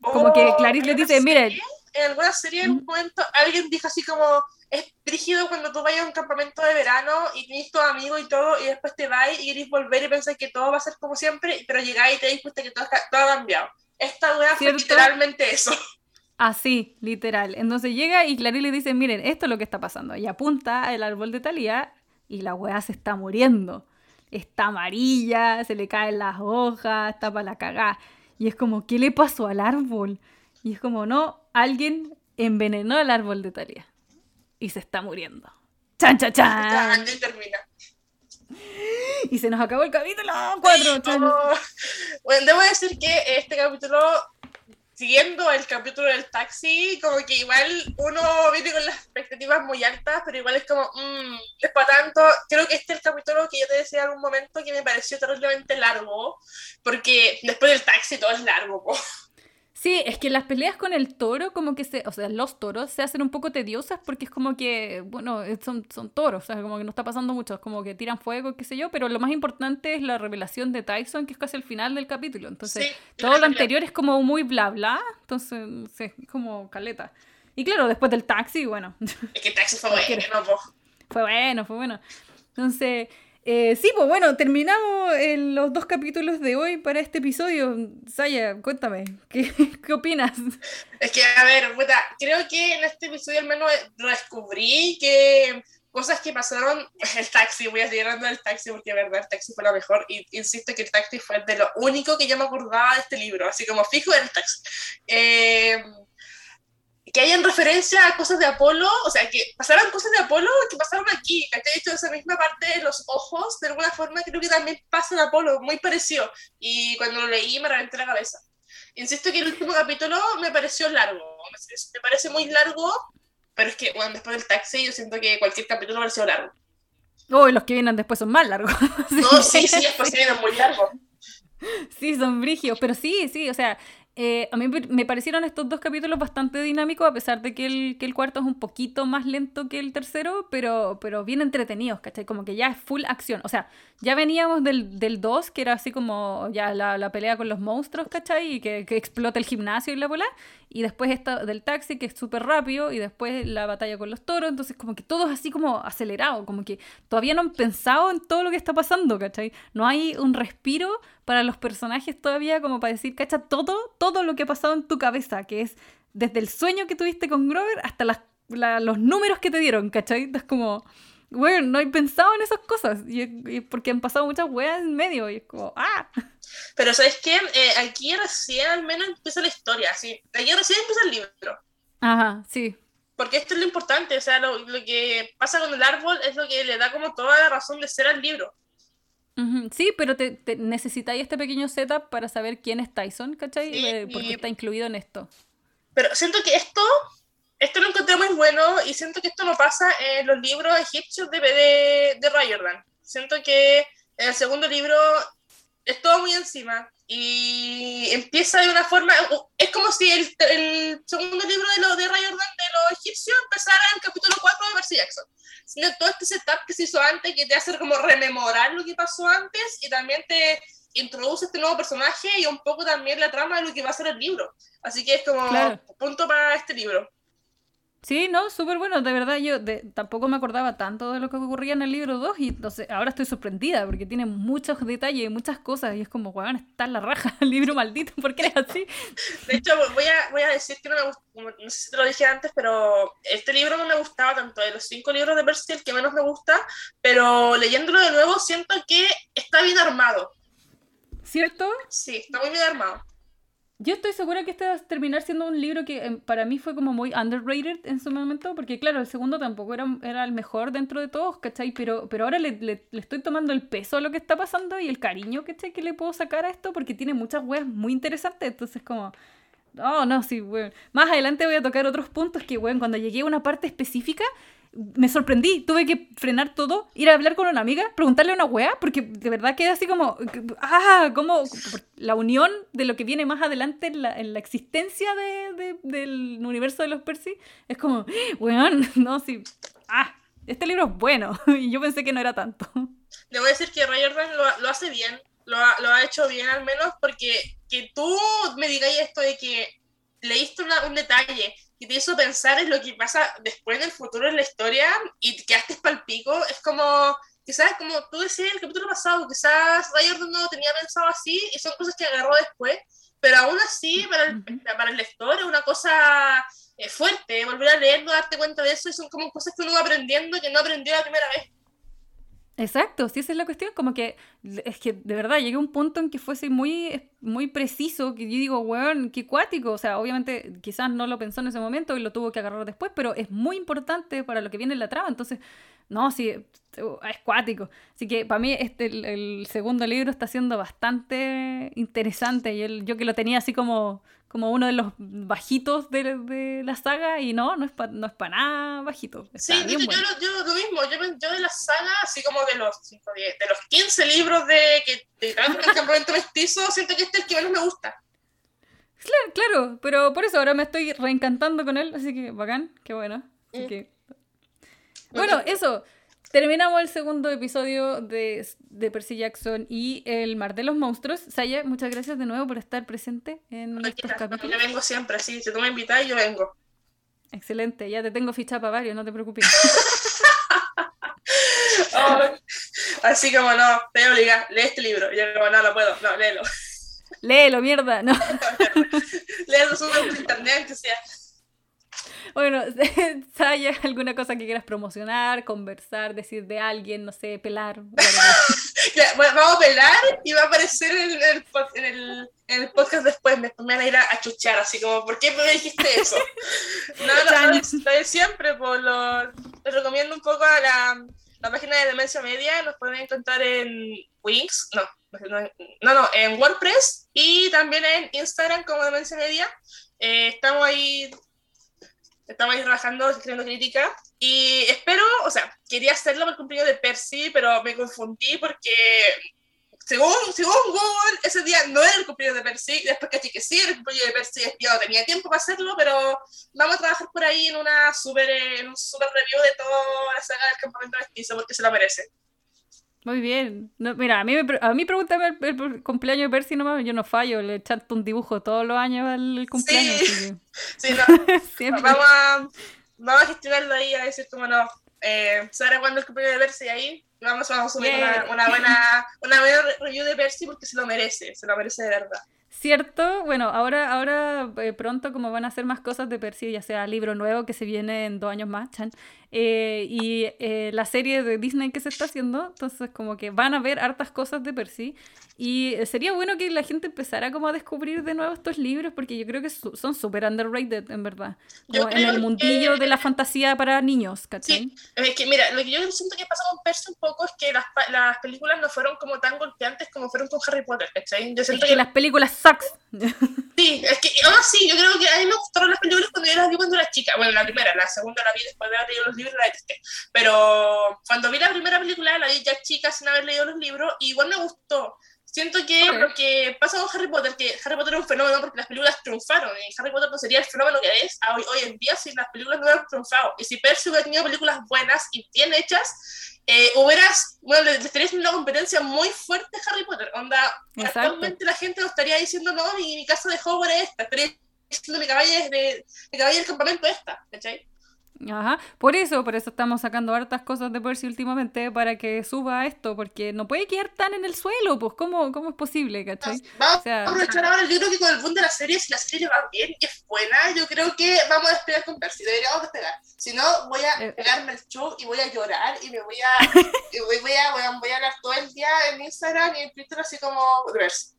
como que Oh, Clarice le dice, miren, En alguna serie, en un momento, alguien dijo así como: Es brígido cuando tú vayas a un campamento de verano y tienes tus amigos y todo, y después te vas y querés volver y pensás que todo va a ser como siempre, pero llegáis y te das cuenta que todo, ha- todo ha cambiado. Esta weá fue literalmente eso. Así, literal. Entonces llega y Clarice le dice, miren, esto es lo que está pasando. Y apunta al árbol de Talía y la weá se está muriendo. Está amarilla, se le caen las hojas, está para la cagá. Y es como, ¿qué le pasó al árbol? Y es como, no, alguien envenenó el árbol de Talía. Y se está muriendo. ¡Chan, chan, chan! ya termina. Y se nos acabó el capítulo 4. Oh. Bueno, debo decir que este capítulo, siguiendo el capítulo del taxi, como que igual uno viene con las expectativas muy altas, pero igual es como, mmm, es para tanto. Creo que este es el capítulo que yo te decía en algún momento que me pareció terriblemente largo, porque después del taxi todo es largo. po. Sí, es que las peleas con el toro, como que se, o sea, los toros se hacen un poco tediosas porque es como que, bueno, eh, son, son toros, o sea, como que no está pasando mucho, es como que tiran fuego, qué sé yo, pero lo más importante es la revelación de Tyson, que es casi el final del capítulo. Entonces, Sí, todo lo anterior es como muy bla bla, entonces, sí, es como caleta. Y claro, después del taxi, bueno, Es que el taxi fue bueno, fue bueno, fue bueno. Entonces, eh, sí, pues bueno, terminamos eh, los dos capítulos de hoy para este episodio. Saya, cuéntame, ¿qué, opinas? Es que, a ver, puta, creo que en este episodio al menos descubrí que cosas que pasaron, el taxi, voy a seguir hablando del taxi porque de verdad el taxi fue lo mejor y insisto que el taxi fue de lo único que yo me acordaba de este libro, así como fijo en el taxi. Eh, que hayan referencia a cosas de Apolo, o sea, que pasaran cosas de Apolo que pasaron aquí, que de hecho esa misma parte de los ojos, de alguna forma creo que también pasa en Apolo, muy parecido, y cuando lo leí me reventé la cabeza. Insisto que el último capítulo me pareció largo, me, parece muy largo, pero es que, bueno, después del taxi yo siento que cualquier capítulo me pareció largo. Oh, y los que vienen después son más largos. No, sí, sí, después se viene muy largo. Sí, son brigios, pero sí, sí, o sea, eh, a mí me- parecieron estos dos capítulos bastante dinámicos, a pesar de que el, que el cuarto es un poquito más lento que el tercero, pero, pero bien entretenidos, ¿cachai? Como que ya es full acción, o sea, ya veníamos del, del 2, que era así como ya la, la pelea con los monstruos, ¿cachai? Y que, que explota el gimnasio y la bola, y después esta del taxi, que es súper rápido, y después la batalla con los toros, entonces como que todo es así como acelerado, como que todavía no han pensado en todo lo que está pasando, ¿cachai? No hay un respiro para los personajes todavía como para decir, cacha, todo, todo lo que ha pasado en tu cabeza, que es desde el sueño que tuviste con Grover hasta las, la- los números que te dieron, ¿cachai? Es como, bueno, no he pensado en esas cosas, y, y porque han pasado muchas weas en medio, y es como, ah, Pero ¿sabes qué? Eh, aquí recién al menos empieza la historia, ¿sí? Aquí recién empieza el libro. ajá, sí, Porque esto es lo importante, o sea, lo, lo que pasa con el árbol es lo que le da como toda la razón de ser al libro. Sí, pero te, te- necesitáis este pequeño setup para saber quién es Tyson, ¿cachai? Sí, Eh, porque y- está incluido en esto. Pero siento que esto, esto lo encontré muy bueno y siento que esto no pasa en los libros egipcios de, de, de Riordan. Siento que en el segundo libro es todo muy encima. Y empieza de una forma, es como si el, el segundo libro de, lo, de Ray Jordan de los egipcios empezara en el capítulo 4 de Percy Jackson. Sino todo este setup que se hizo antes, que te hace como rememorar lo que pasó antes y también te introduce este nuevo personaje y un poco también la trama de lo que va a ser el libro. Así que es como punto para este libro. Sí, no, súper bueno, de verdad yo tampoco me acordaba tanto de lo que ocurría en el libro 2 y entonces ahora estoy sorprendida porque tiene muchos detalles y muchas cosas y es como, weón, está en la raja el libro maldito, ¿por qué es así? De hecho, voy a, voy a decir que no me gusta, no sé si te lo dije antes, pero este libro no me gustaba tanto, de los cinco libros de Percy el que menos me gusta, pero leyéndolo de nuevo siento que está bien armado. ¿Cierto? Sí, está muy bien armado. Yo estoy segura que este va a terminar siendo un libro que em, para mí fue como muy underrated en su momento, porque claro, el segundo tampoco era, era el mejor dentro de todos, ¿cachai? Pero, pero ahora le, le, estoy tomando el peso a lo que está pasando y el cariño, ¿cachai? Que le puedo sacar a esto, porque tiene muchas weas muy interesantes, entonces como... Oh, no, sí, weón. Más adelante voy a tocar otros puntos que, weón, cuando llegué a una parte específica, me sorprendí, tuve que frenar todo, ir a hablar con una amiga, preguntarle a una weá, porque de verdad queda así como, ah, como la unión de lo que viene más adelante en la, en la existencia de, del universo de los Percy, es como, weón, no, sí, ah, este libro es bueno, y yo pensé que no era tanto. A decir que Ray lo, lo hace bien, lo ha, hecho bien al menos, porque que tú me digáis esto de que leíste un detalle y te hizo pensar en lo que pasa después en el futuro en la historia y quedaste palpico, es como, quizás como tú decías en el capítulo pasado, quizás Ryan no tenía pensado así y son cosas que agarró después, pero aún así para el, para el lector es una cosa eh, fuerte, volver a leerlo, darte cuenta de eso y son como cosas que uno va aprendiendo que no aprendió la primera vez. Exacto, sí, esa es la cuestión, como que es que de verdad llegué a un punto en que fuese muy, muy preciso, que yo digo, weón, qué cuático, o sea, obviamente quizás no lo pensó en ese momento y lo tuvo que agarrar después, pero es muy importante para lo que viene en la trama, entonces, no, sí, es cuático. Así que para mí este, el, segundo libro está siendo bastante interesante, y yo que lo tenía así como, como uno de los bajitos de, de la saga y no, no es para no es nada bajito. sí, yo, yo, lo mismo, yo, yo, de la saga, así como de los, de los 15 libros de que te el campamento mestizo, siento que este es el que menos me gusta. Claro, claro, pero por eso ahora me estoy reencantando con él, así que bacán, qué bueno. Así mm. que... Bueno, eso. Terminamos el segundo episodio de, de, Percy Jackson y El Mar de los Monstruos. Saya, muchas gracias de nuevo por estar presente en estos capítulos. Yo vengo siempre, sí. Si tú me invitas, yo vengo. Excelente, ya te tengo ficha para varios, no te preocupes. así como no, te voy a lee este libro. Y yo como, no, no puedo, no, léelo. Léelo, mierda, no. léelo, sube por internet, que sea. Bueno, Saya, ¿alguna cosa que quieras promocionar, conversar, decir de alguien, no sé, pelar? vamos a pelar y va a aparecer en el, en el, en el podcast después. Me, van a ir a, chuchar, así como, ¿por qué me dijiste eso? no, no, lo de siempre, por pues, lo, les recomiendo un poco a la, la página de Demencia Media, nos pueden encontrar en Wings, no, no, no, en WordPress y también en Instagram como Demencia Media. Eh, estamos ahí estamos ahí trabajando, escribiendo crítica, y espero, o sea, quería hacerlo para el cumpleaños de Percy, pero me confundí porque, según, según Google, ese día no era el cumpleaños de Percy, después caché que sí era el cumpleaños de Percy, yo no tenía tiempo para hacerlo, pero vamos a trabajar por ahí en, una super, en un super review de toda la saga del campamento de mestizo, porque se lo merece. Muy bien. No, mira, a mí, a mí pregúntame el, cumpleaños de Percy nomás, yo no fallo, le chanto un dibujo todos los años al cumpleaños. Sí, sí no. vamos, a, vamos a gestionarlo ahí, a decir como no. Eh, ¿Sabrá cuándo el cumpleaños de Percy ahí? Vamos, vamos a subir una, una, buena, una buena review de Percy porque se lo merece, se lo merece de verdad. ¿Cierto? Bueno, ahora, ahora eh, pronto como van a hacer más cosas de Percy, ya sea libro nuevo que se viene en dos años más, Chan, eh, y eh, la serie de Disney que se está haciendo, entonces como que van a ver hartas cosas de Percy y sería bueno que la gente empezara como a descubrir de nuevo estos libros porque yo creo que son súper underrated en verdad, en el mundillo de la fantasía para niños, ¿cachai? Sí, es que mira, lo que yo siento que pasa con Percy un poco es que las, las películas no fueron como tan golpeantes como fueron con Harry Potter, ¿cachai? Yo siento que, las películas sucks. Sí, es que, ah, sí, yo creo que a mí me gustaron las películas cuando yo las vi cuando era chica, bueno, la primera, la segunda la vi después de haber leído los libros Pero cuando vi la primera película, la vi ya chica sin haber leído los libros, y igual me gustó. Siento que lo que pasa con Harry Potter, que Harry Potter es un fenómeno porque las películas triunfaron, y Harry Potter no sería el fenómeno que es hoy, hoy en día si las películas no hubieran triunfado. Y si Percy hubiera tenido películas buenas y bien hechas, eh, hubieras, bueno, le, estarías una competencia muy fuerte a Harry Potter. Onda, actualmente la gente no estaría diciendo, no, mi, mi casa de Hogwarts es esta, estaría diciendo mi caballo, es de, mi caballo del campamento es esta, ¿cachai? Ajá, por eso, por eso estamos sacando hartas cosas de Percy últimamente para que suba esto, porque no puede quedar tan en el suelo, pues ¿cómo, cómo es posible, cachai? Vamos o sea, a aprovechar ahora, yo creo que con el boom de la serie, si la serie va bien y es buena, yo creo que vamos a despegar con Percy, deberíamos despegar. Si no, voy a eh. pegarme el show y voy a llorar y me voy a, y voy, voy, a, voy, a, voy a hablar todo el día en Instagram y en Twitter así como Percy.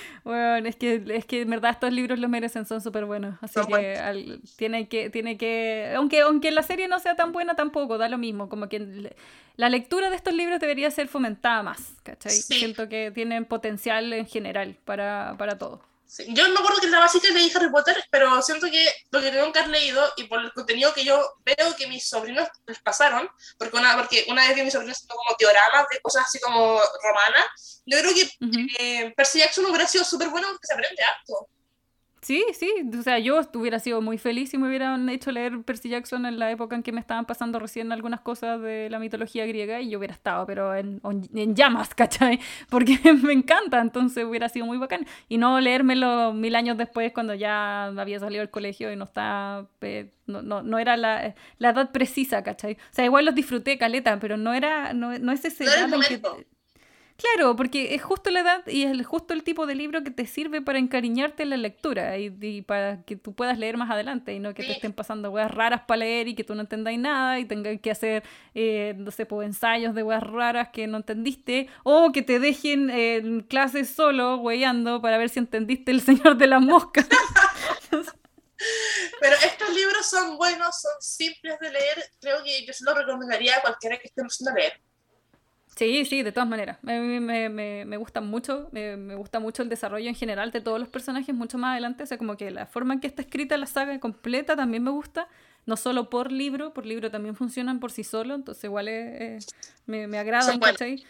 Bueno, es que, es que en verdad estos libros lo merecen, son súper buenos. Así que tiene que, tiene que, aunque, aunque la serie no sea tan buena tampoco, da lo mismo. Como que la lectura de estos libros debería ser fomentada más, ¿cachai? Siento que tienen potencial en general para, para todo. Yo no me acuerdo que la básica leí Harry Potter, pero siento que lo que tengo que haber leído y por el contenido que yo veo que mis sobrinos les pasaron, porque una, porque una vez vi mis sobrinos haciendo como dioramas de cosas así como romanas, yo creo que uh Percy Jackson hubiera sido súper bueno porque se aprende harto. Sí, sí, o sea, yo hubiera sido muy feliz si me hubieran hecho leer Percy Jackson en la época en que me estaban pasando recién algunas cosas de la mitología griega y yo hubiera estado, pero en, en llamas, ¿cachai? Porque me encanta, entonces hubiera sido muy bacán. Y no leérmelo mil años después cuando ya había salido del colegio y no está, no, no, no, era la, la, edad precisa, ¿cachai? O sea, igual los disfruté, caleta, pero no era, no, no es ese edad en que Claro, porque es justo la edad y es justo el tipo de libro que te sirve para encariñarte en la lectura y, para que tú puedas leer más adelante y no que te estén pasando weas raras para leer y que tú no entendáis nada y tengas que hacer, eh, no sé, pues, ensayos de weas raras que no entendiste o que te dejen en clases solo weyando para ver si entendiste El Señor de las Moscas. Pero estos libros son buenos, son simples de leer, creo que yo se los recomendaría a cualquiera que esté empezando a leer. Sí, sí, de todas maneras. Me, me, me, me gusta mucho, me, gusta mucho el desarrollo en general de todos los personajes mucho más adelante. O sea, como que la forma en que está escrita la saga completa también me gusta. No solo por libro, por libro también funcionan por sí solo, entonces igual me, me agradan, ¿cachai?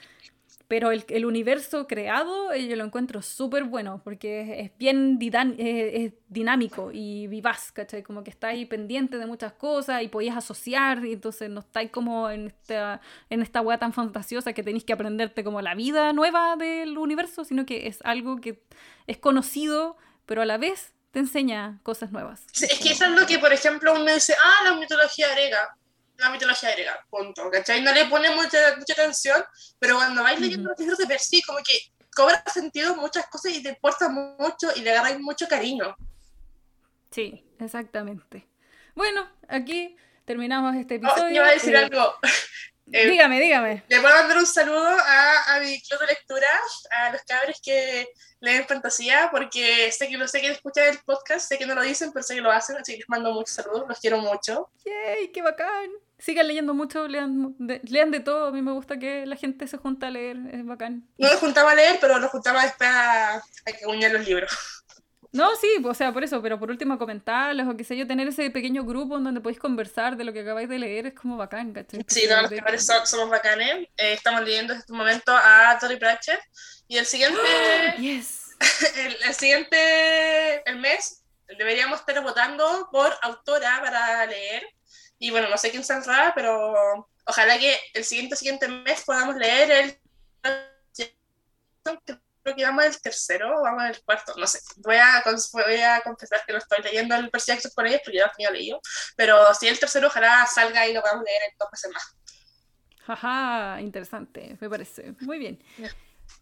Pero el, el, universo creado eh, yo lo encuentro súper bueno porque es, bien eh, es dinámico y vivaz, ¿cachai? Como que estáis pendiente de muchas cosas y podías asociar y entonces no estáis como en esta, en esta weá tan fantasiosa que tenéis que aprenderte como la vida nueva del universo, sino que es algo que es conocido, pero a la vez te enseña cosas nuevas. es que es algo que, por ejemplo, uno dice, ah, la mitología griega la mitología griega, punto, ¿cachai? No le pone mucha, mucha atención, pero cuando vais leyendo los libros de Percy, como que cobra sentido muchas cosas y te importa mucho y le agarráis mucho cariño. Sí, exactamente. Bueno, aquí terminamos este oh, episodio. Oh, iba a decir eh, algo. Eh, dígame, dígame. Le puedo mandar un saludo a, a, mi club de lectura, a los cabres que leen fantasía, porque sé que lo sé que escuchan el podcast, sé que no lo dicen, pero sé que lo hacen, así que les mando muchos saludos, los quiero mucho. ¡Yay! ¡Qué bacán! Sigan leyendo mucho, lean de, lean de todo. A mí me gusta que la gente se junta a leer, es bacán. No nos juntaba a leer, pero nos juntaba después a, a que los libros. No, sí, o sea, por eso, pero por último comentarles o qué sé yo, tener ese pequeño grupo en donde podéis conversar de lo que acabáis de leer es como bacán, ¿cachai? Sí, no, los que somos bacanes. Eh, estamos leyendo en este momento a Tori Pratchett y el siguiente... yes. el, el, siguiente, el mes, deberíamos estar votando por autora para leer. Y bueno, no sé quién saldrá, pero ojalá que el siguiente, siguiente mes podamos leer el creo que vamos al tercero o vamos al cuarto, no sé. Voy a, voy a confesar que no estoy leyendo el Percy Jackson por ellos porque ya lo tenía leído. Pero si el tercero, ojalá salga y lo podamos leer en dos meses más. Jaja, interesante, me parece. Muy bien.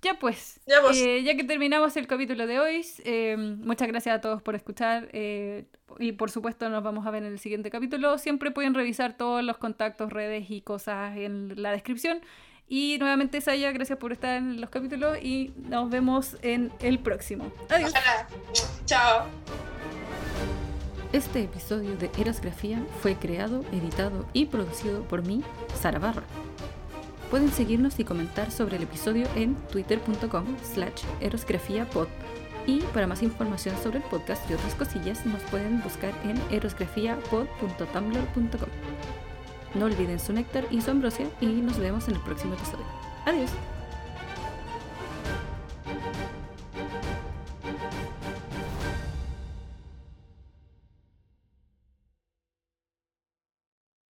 Ya pues, ya. Eh, ya, que terminamos el capítulo de hoy, eh, muchas gracias a todos por escuchar eh, y por supuesto nos vamos a ver en el siguiente capítulo. Siempre pueden revisar todos los contactos, redes y cosas en la descripción. Y nuevamente, Saya, gracias por estar en los capítulos y nos vemos en el próximo. Adiós. Chao. Este episodio de Erosgrafía fue creado, editado y producido por mí, Sara Barra. Pueden seguirnos y comentar sobre el episodio en twitter.com slash erosgrafiapod y para más información sobre el podcast y otras cosillas nos pueden buscar en erosgrafiapod.tumblr.com. No olviden su néctar y su ambrosia y nos vemos en el próximo episodio. Adiós.